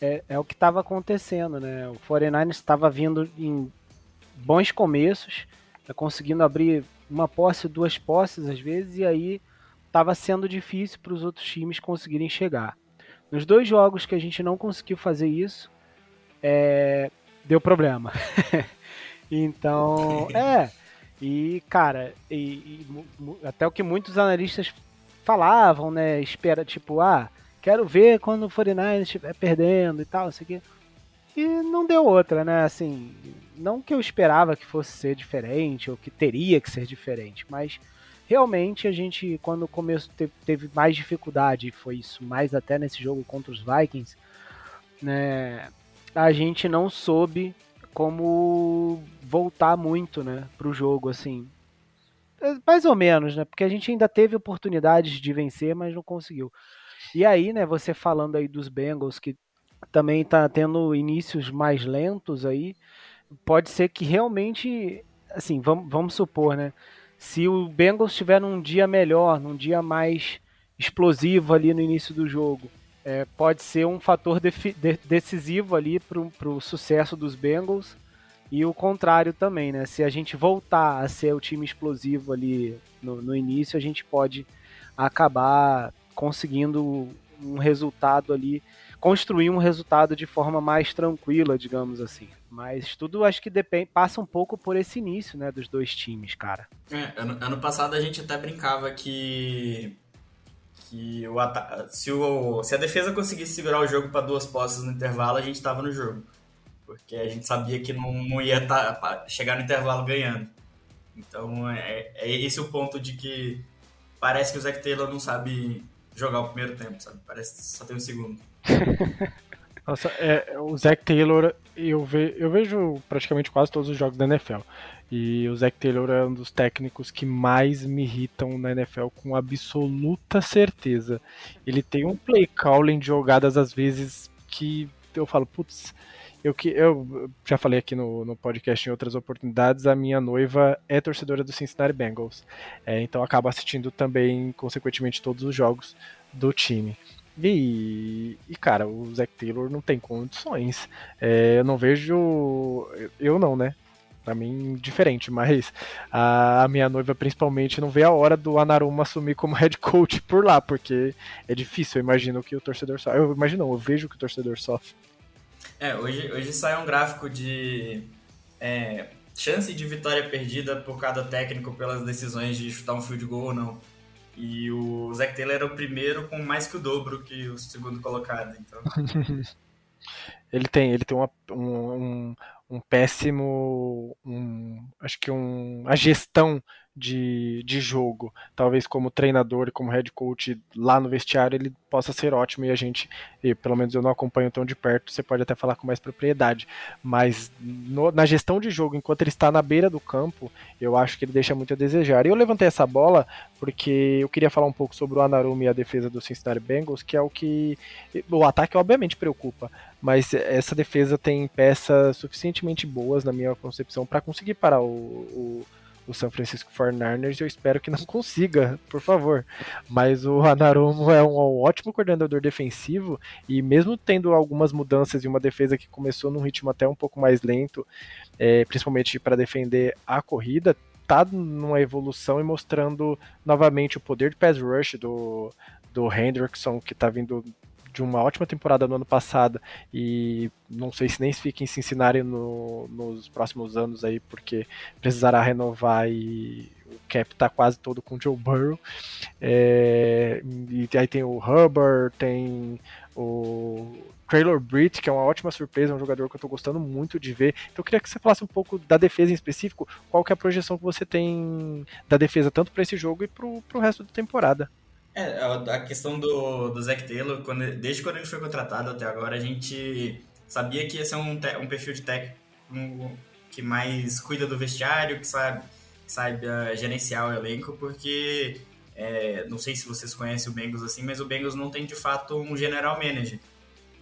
é, é o que estava acontecendo, né? O 49ers estava vindo em bons começos, tá conseguindo abrir uma posse, duas posses às vezes, e aí estava sendo difícil para os outros times conseguirem chegar. Nos dois jogos que a gente não conseguiu fazer isso, é, deu problema. [laughs] então, [laughs] é. E, cara, e, e, até o que muitos analistas falavam, né? Espera, tipo, ah, quero ver quando o 49 estiver perdendo e tal, isso aqui. E não deu outra, né? Assim, não que eu esperava que fosse ser diferente, ou que teria que ser diferente, mas realmente a gente, quando o começo teve mais dificuldade, foi isso mais até nesse jogo contra os Vikings, né? A gente não soube como voltar muito, né, pro jogo, assim. É, mais ou menos, né? Porque a gente ainda teve oportunidades de vencer, mas não conseguiu. E aí, né, você falando aí dos Bengals, que também tá tendo inícios mais lentos aí, pode ser que realmente, assim, vamos, vamos supor, né? Se o Bengals estiver num dia melhor, num dia mais explosivo ali no início do jogo, é, pode ser um fator de decisivo ali para o sucesso dos Bengals e o contrário também, né? Se a gente voltar a ser o time explosivo ali no, no início, a gente pode acabar conseguindo um resultado ali, construir um resultado de forma mais tranquila, digamos assim. Mas tudo acho que depende, passa um pouco por esse início, né, dos dois times, cara. É, ano, ano passado a gente até brincava que que o se, o, se a defesa conseguisse segurar o jogo para duas posses no intervalo, a gente estava no jogo. Porque a gente sabia que não, não ia tá, chegar no intervalo ganhando. Então é, é esse o ponto de que parece que o Zac Taylor não sabe jogar o primeiro tempo, sabe? Parece que só tem o segundo. [laughs] Nossa, é, o Zac Taylor, eu, ve, eu vejo praticamente quase todos os jogos da NFL. E o Zac Taylor é um dos técnicos que mais me irritam na NFL com absoluta certeza. Ele tem um play calling de jogadas às vezes que eu falo, putz, eu, que, eu já falei aqui no, no podcast em outras oportunidades, a minha noiva é torcedora do Cincinnati Bengals. É, então acaba assistindo também, consequentemente, todos os jogos do time. E, e, cara, o Zac Taylor não tem condições. É, eu não vejo. Eu não, né? Pra mim, diferente, mas a minha noiva, principalmente, não vê a hora do Anaruma assumir como head coach por lá, porque é difícil. Eu imagino que o torcedor sofre. Eu imagino, eu vejo que o torcedor sofre. É, hoje, hoje sai um gráfico de é, chance de vitória perdida por cada técnico pelas decisões de chutar um field goal ou não. E o Zac Taylor era o primeiro com mais que o dobro que o segundo colocado. Então. [laughs] ele tem, ele tem uma, um, um, um péssimo, um, acho que um, a gestão de, de jogo, talvez como treinador e como head coach lá no vestiário ele possa ser ótimo e a gente, e pelo menos eu não acompanho tão de perto, você pode até falar com mais propriedade, mas no, na gestão de jogo, enquanto ele está na beira do campo, eu acho que ele deixa muito a desejar. E eu levantei essa bola porque eu queria falar um pouco sobre o Anarumo e a defesa do Cincinnati Bengals, que é o que o ataque obviamente preocupa, mas essa defesa tem peças suficientemente boas na minha concepção para conseguir parar o, o o San Francisco 49ers e eu espero que não [laughs] consiga, por favor. Mas o Hanarumo é um ótimo coordenador defensivo e mesmo tendo algumas mudanças e uma defesa que começou num ritmo até um pouco mais lento, é, principalmente para defender a corrida, tá numa evolução e mostrando novamente o poder de pass rush do, do Hendrickson, que está vindo de uma ótima temporada no ano passado e não sei se nem fica em Cincinnati no, nos próximos anos aí, porque precisará renovar e o cap tá quase todo com o Joe Burrow. É, e aí tem o Hubbard, tem o Traylor Britt, que é uma ótima surpresa, um jogador que eu tô gostando muito de ver. Então eu queria que você falasse um pouco da defesa em específico, qual que é a projeção que você tem da defesa tanto para esse jogo e pro, pro resto da temporada. É, a questão do, do Zac Taylor, quando, desde quando ele foi contratado até agora, a gente sabia que ia ser um, um perfil de técnico que mais cuida do vestiário, que sabe, sabe uh, gerenciar o elenco, porque é, não sei se vocês conhecem o Bengals assim, mas o Bengals não tem de fato um general manager.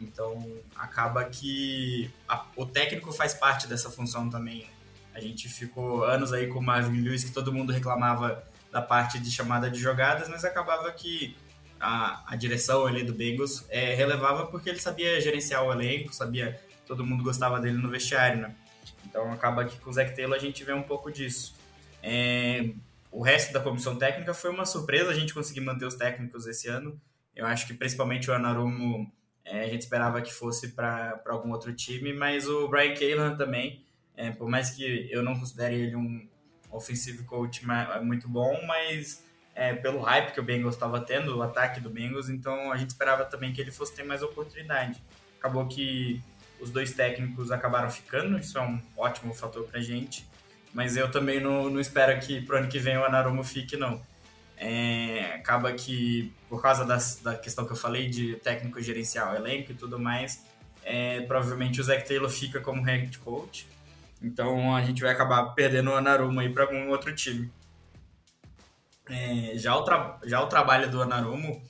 Então acaba que a, o técnico faz parte dessa função também. A gente ficou anos aí com o Marvin Lewis que todo mundo reclamava da parte de chamada de jogadas, mas acabava que a, a direção ali do Bengals é, relevava porque ele sabia gerenciar o elenco, sabia todo mundo gostava dele no vestiário, né? Então acaba que com o Zac Taylor a gente vê um pouco disso. É, o resto da comissão técnica foi uma surpresa a gente conseguir manter os técnicos esse ano. Eu acho que principalmente o Anarumo é, a gente esperava que fosse para algum outro time, mas o Brian Callahan também, é, por mais que eu não considere ele um, offensive coach é muito bom, mas é, pelo hype que o Bengals estava tendo, o ataque do Bengals, então a gente esperava também que ele fosse ter mais oportunidade. Acabou que os dois técnicos acabaram ficando, isso é um ótimo fator pra gente, mas eu também não, não espero que pro ano que vem o Anarumo fique, não. É, acaba que, por causa das, da questão que eu falei de técnico gerencial, elenco e tudo mais, é, provavelmente o Zac Taylor fica como head coach, então a gente vai acabar perdendo o Anarumo aí para algum outro time. É, já, o já o trabalho do Anarumo,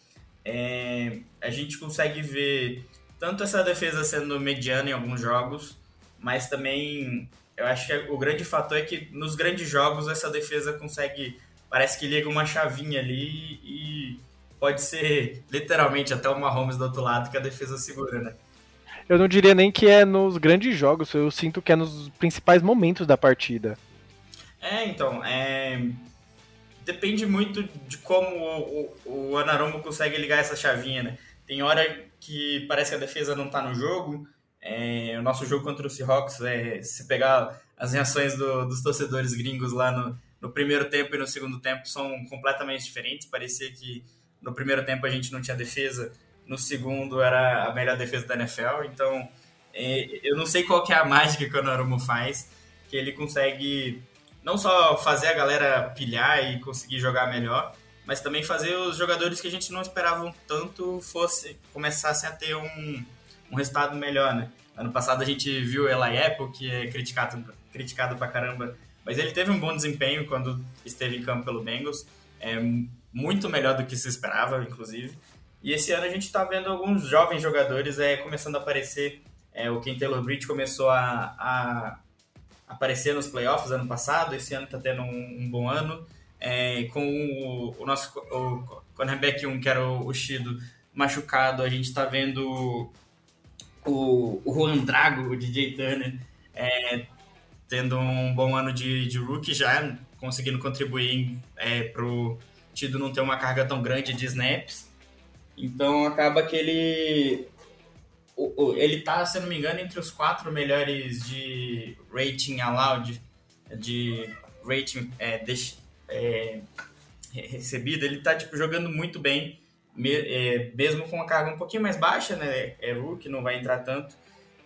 é, a gente consegue ver tanto essa defesa sendo mediana em alguns jogos, mas também eu acho que o grande fator é que nos grandes jogos essa defesa consegue, parece que liga uma chavinha ali e pode ser literalmente até uma Holmes do outro lado que a defesa segura, né? Eu não diria nem que é nos grandes jogos, eu sinto que é nos principais momentos da partida. É, então, é... depende muito de como o, o, o Anaromo consegue ligar essa chavinha, né? Tem hora que parece que a defesa não tá no jogo. É, o nosso jogo contra o Seahawks, é, se pegar as reações do, dos torcedores gringos lá no, no primeiro tempo e no segundo tempo são completamente diferentes. Parecia que no primeiro tempo a gente não tinha defesa, no segundo era a melhor defesa da NFL. Então, é, eu não sei qual que é a mágica que o Narumo faz, que ele consegue não só fazer a galera pilhar e conseguir jogar melhor, mas também fazer os jogadores que a gente não esperava tanto fosse começassem a ter um, um resultado melhor, né? Ano passado a gente viu Eli Apple, que é criticado, criticado pra caramba, mas ele teve um bom desempenho quando esteve em campo pelo Bengals, é muito melhor do que se esperava, inclusive. E esse ano a gente está vendo alguns jovens jogadores é, começando a aparecer. É, o Taylor Bridge começou a, a aparecer nos playoffs ano passado, esse ano está tendo um, um, bom ano. É, com o, o, nosso o cornerback 1, que era o, o Shido, machucado, a gente está vendo o, o Juan Drago, o DJ Turner, é, tendo um bom ano de, de rookie já, conseguindo contribuir é, para o Tido não ter uma carga tão grande de snaps. Então acaba que ele ele tá, se não me engano, entre os quatro melhores de rating allowed, de rating é, de, é, recebido. Ele tá tipo, jogando muito bem, é, mesmo com uma carga um pouquinho mais baixa, né? É Rook, não vai entrar tanto.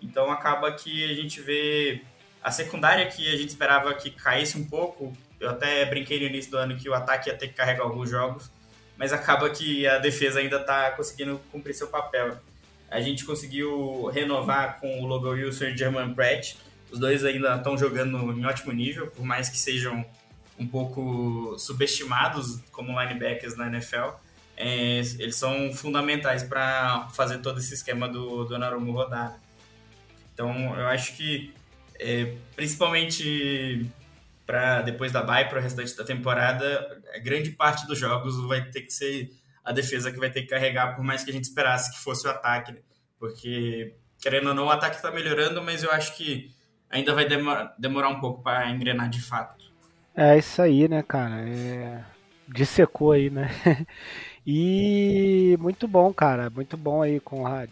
Então acaba que a gente vê a secundária que a gente esperava que caísse um pouco. Eu até brinquei no início do ano que o ataque ia ter que carregar alguns jogos, mas acaba que a defesa ainda está conseguindo cumprir seu papel. A gente conseguiu renovar com o Logan Wilson e o German Pratt. Os dois ainda estão jogando em ótimo nível, por mais que sejam um pouco subestimados como linebackers na NFL. É, eles são fundamentais para fazer todo esse esquema do, do Narumo rodar. Então, eu acho que, é, principalmente para depois da bye, para o restante da temporada, grande parte dos jogos vai ter que ser a defesa que vai ter que carregar, por mais que a gente esperasse que fosse o ataque. Né? Porque, querendo ou não, o ataque está melhorando, mas eu acho que ainda vai demorar, demorar um pouco para engrenar de fato. É isso aí, né, cara? É... Dissecou aí, né? [laughs] e muito bom, cara. Muito bom aí, Conrad.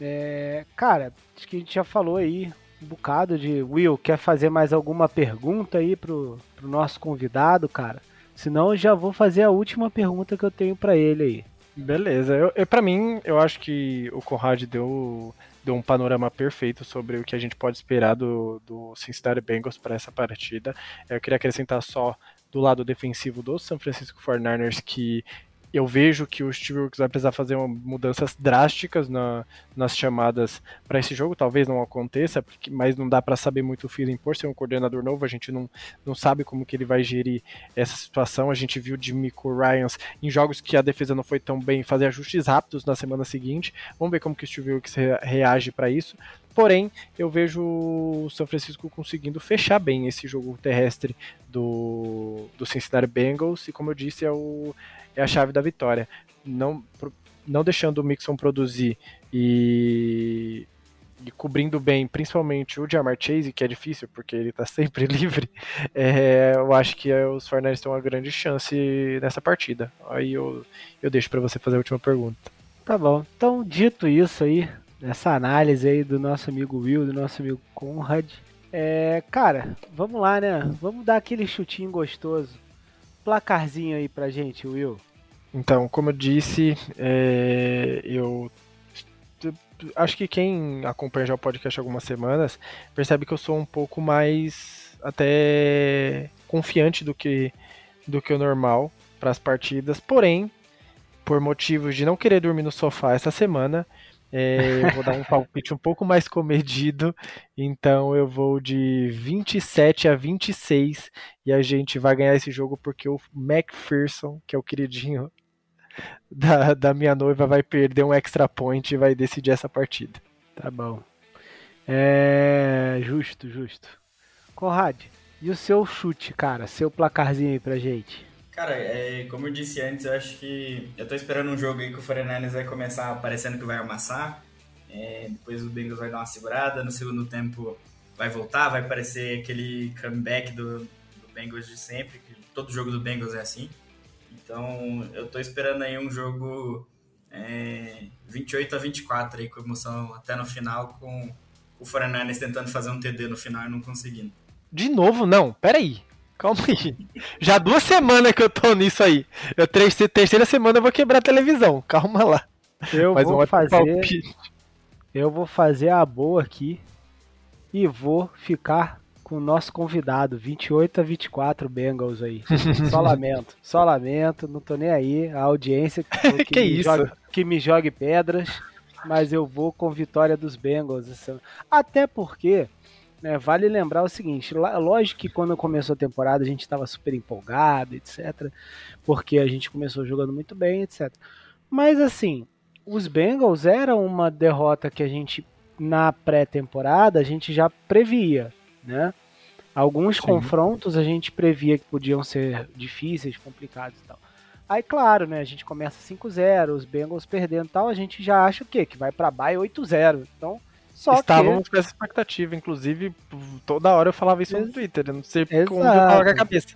É... Cara, acho que a gente já falou aí um bocado de. Will, quer fazer mais alguma pergunta aí pro, pro nosso convidado, cara? Senão eu já vou fazer a última pergunta que eu tenho para ele aí. Beleza. Eu, eu, para mim, eu acho que o Conrad deu, deu um panorama perfeito sobre o que a gente pode esperar do, do Cincinnati Bengals para essa partida. Eu queria acrescentar só do lado defensivo do San Francisco 49ers que eu vejo que o Steve Wilkes vai precisar fazer mudanças drásticas na, nas chamadas para esse jogo. Talvez não aconteça, porque, mas não dá para saber muito o feeling por ser um coordenador novo. A gente não, não sabe como que ele vai gerir essa situação. A gente viu de Miko Ryans em jogos que a defesa não foi tão bem fazer ajustes rápidos na semana seguinte. Vamos ver como que o Steve Wilkes reage para isso. Porém, eu vejo o São Francisco conseguindo fechar bem esse jogo terrestre do, do Cincinnati Bengals. E como eu disse, é o, é a chave da vitória. Não, não deixando o Mixon produzir e, e cobrindo bem, principalmente o Jamar Chase, que é difícil porque ele está [laughs] sempre livre, é, eu acho que os Forners têm uma grande chance nessa partida. Aí eu, eu deixo para você fazer a última pergunta. Tá bom. Então, dito isso aí, essa análise aí do nosso amigo Will, do nosso amigo Conrad, é, cara, vamos lá, né? Vamos dar aquele chutinho gostoso placarzinho aí pra gente, Will. Então, como eu disse, é, eu acho que quem acompanha já o podcast algumas semanas percebe que eu sou um pouco mais até confiante do que do que o normal para as partidas, porém, por motivos de não querer dormir no sofá essa semana, é, eu vou dar um palpite um pouco mais comedido, então eu vou de 27 a 26 e a gente vai ganhar esse jogo porque o McPherson, que é o queridinho da, da minha noiva, vai perder um extra point e vai decidir essa partida. Tá bom. É. Justo, justo. Conrad, e o seu chute, cara? Seu placarzinho aí pra gente. Cara, é, como eu disse antes, eu acho que eu tô esperando um jogo aí que o 49 vai começar parecendo que vai amassar. É, depois o Bengals vai dar uma segurada, no segundo tempo vai voltar, vai parecer aquele comeback do, do Bengals de sempre, que todo jogo do Bengals é assim. Então eu tô esperando aí um jogo é, 28 a 24 aí, com emoção até no final, com o 49ers tentando fazer um TD no final e não conseguindo. De novo, não, peraí. Calma aí. Já duas semanas que eu tô nisso aí. Eu, terceira semana eu vou quebrar a televisão. Calma lá. Eu Mas vou fazer. Palpite. Eu vou fazer a boa aqui. E vou ficar com o nosso convidado, 28 a 24 Bengals aí. [laughs] Só lamento, só lamento, não tô nem aí. A audiência que, [laughs] que, me? Jogue, que me jogue pedras, mas eu vou com vitória dos Bengals. Até porque, né, vale lembrar o seguinte: lógico que quando começou a temporada a gente estava super empolgado, etc. Porque a gente começou jogando muito bem, etc. Mas assim, os Bengals eram uma derrota que a gente na pré-temporada a gente já previa, né? Alguns Sim. confrontos a gente previa que podiam ser difíceis, complicados e tal. Aí, claro, né, a gente começa 5-0, os Bengals perdendo e tal, a gente já acha o quê? Que vai pra baixo 8-0. Então, só Estávamos que... com essa expectativa, inclusive, toda hora eu falava isso Ex no Twitter, eu não sei Exato. onde eu tava com a cabeça.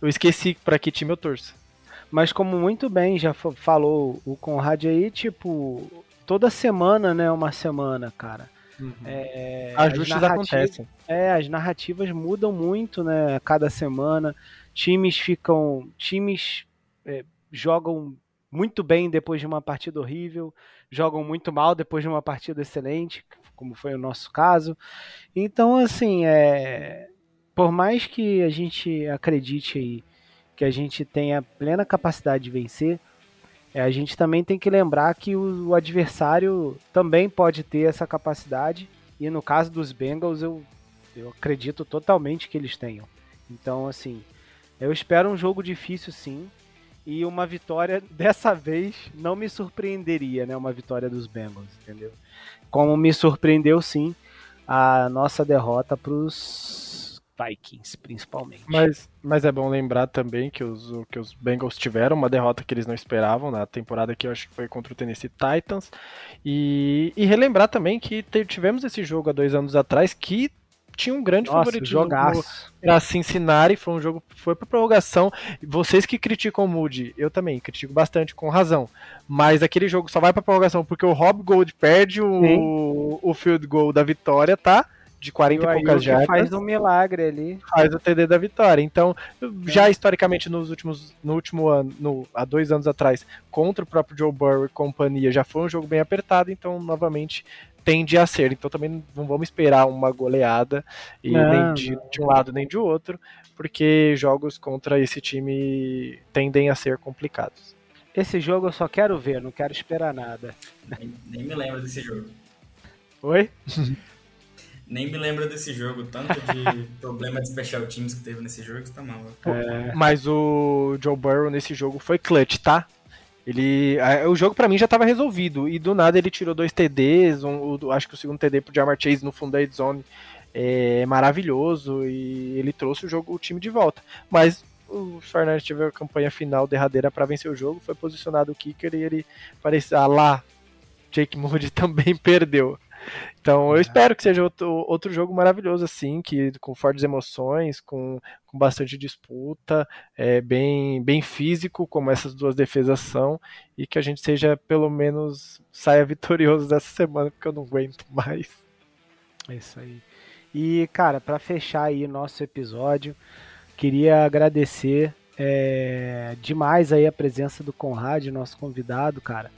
Eu esqueci pra que time eu torço. Mas como muito bem já falou o Conrad aí, tipo, toda semana, né, uma semana, cara. Uhum. É, Ajustes acontecem. É, as narrativas mudam muito, né? Cada semana. Times ficam. Times é, jogam muito bem depois de uma partida horrível, jogam muito mal depois de uma partida excelente, como foi o nosso caso. Então, assim, é, por mais que a gente acredite aí que a gente tenha plena capacidade de vencer, é, a gente também tem que lembrar que o, o, adversário também pode ter essa capacidade, e no caso dos Bengals, eu, eu acredito totalmente que eles tenham. Então, assim, eu espero um jogo difícil sim, e uma vitória [laughs] dessa vez não me surpreenderia, né? Uma vitória dos Bengals, entendeu? Como me surpreendeu sim a nossa derrota para os Vikings, principalmente. Mas, mas é bom lembrar também que os, que os Bengals tiveram uma derrota que eles não esperavam na temporada que eu acho que foi contra o Tennessee Titans. E, e relembrar também que tivemos esse jogo há dois anos atrás que tinha um grande Nossa, favoritismo para Cincinnati, foi um jogo foi para prorrogação. Vocês que criticam o Moody, eu também critico bastante com razão. Mas aquele jogo só vai para prorrogação porque o Rob Gold perde o, o field goal da vitória, tá? De 40 e, poucas jardas. faz um milagre ali. Faz o TD da vitória. Então, já historicamente nos últimos no último ano, no, há dois anos atrás, contra o próprio Joe Burrow e companhia, já foi um jogo bem apertado, então novamente tende a ser. Então também não vamos esperar uma goleada e não, nem de, de, um lado nem de outro, porque jogos contra esse time tendem a ser complicados. Esse jogo eu só quero ver, não quero esperar nada. Nem, nem me lembro desse jogo. Oi? [laughs] Nem me lembro desse jogo, tanto de [laughs] problema de special teams que teve nesse jogo, que tá mal. É... Mas o Joe Burrow nesse jogo foi clutch, tá? Ele, o jogo para mim já estava resolvido e do nada ele tirou dois TDs, um, acho que o segundo TD pro Jamar Chase no fundo da zone é maravilhoso e ele trouxe o jogo, o time de volta. Mas o Fernandes teve a campanha final derradeira para vencer o jogo, foi posicionado o kicker e ele parecia ah, lá. Jake Moody [laughs] também perdeu. Então eu é. espero que seja outro, outro jogo maravilhoso, assim, que com fortes emoções, com, com bastante disputa, é, bem, bem físico, como essas duas defesas são, e que a gente seja, pelo menos, saia [laughs] vitorioso dessa semana, porque eu não aguento mais. É isso aí. E, cara, para fechar aí nosso episódio, queria agradecer é, demais aí a presença do Conrad, nosso convidado, cara.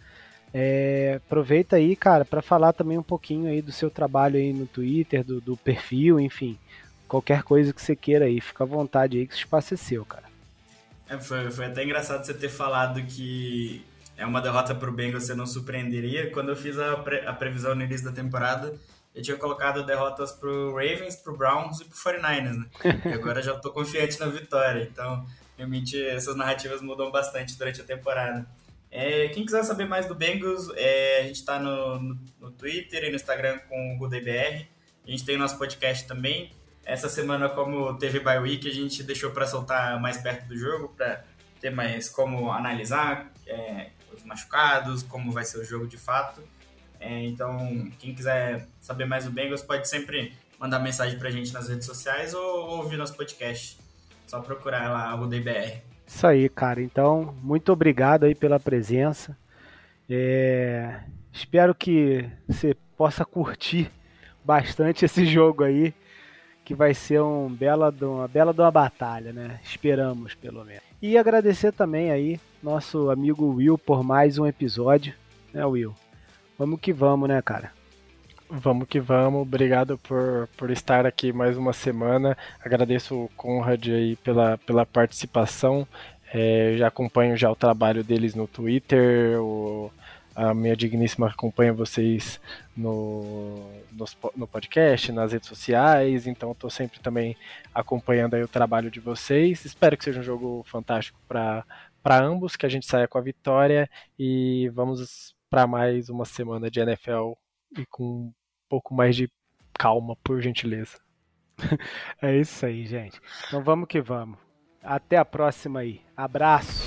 É, aproveita aí, cara, para falar também um pouquinho aí do seu trabalho aí no Twitter, do, do, perfil, enfim, qualquer coisa que você queira aí, fica à vontade aí que o espaço é seu, cara. É, foi, foi até engraçado você ter falado que é uma derrota pro Bengals, você não surpreenderia. Quando eu fiz a, pre, a previsão no início da temporada, eu tinha colocado derrotas pro Ravens, pro Browns e pro 49ers, né? E agora já tô confiante na vitória, então realmente essas narrativas mudam bastante durante a temporada. É, quem quiser saber mais do Bengals, é, a gente está no, no, no, Twitter e no Instagram com o GoodayBR. A gente tem nosso podcast também. Essa semana, como teve bye week, a gente deixou para soltar mais perto do jogo, para ter mais como analisar é, os machucados, como vai ser o jogo de fato. É, então, quem quiser saber mais do Bengals, pode sempre mandar mensagem para a gente nas redes sociais ou, ou ouvir nosso podcast. Só procurar lá o DBR. Isso aí, cara. Então, muito obrigado aí pela presença. É... Espero que você possa curtir bastante esse jogo aí, que vai ser um bela uma bela de uma batalha, né? Esperamos, pelo menos. E agradecer também aí nosso amigo Will por mais um episódio, né, Will? Vamos que vamos, né, cara? Vamos que vamos. Obrigado por, por estar aqui mais uma semana. Agradeço o Conrad aí pela, pela participação. É, já acompanho já o trabalho deles no Twitter. O, a minha digníssima acompanha vocês no, no, no podcast, nas redes sociais. Então estou sempre também acompanhando aí o trabalho de vocês. Espero que seja um jogo fantástico para para ambos, que a gente saia com a vitória e vamos para mais uma semana de NFL e com um pouco mais de calma, por gentileza. [laughs] é isso aí, gente. Então vamos que vamos. Até a próxima aí. Abraço.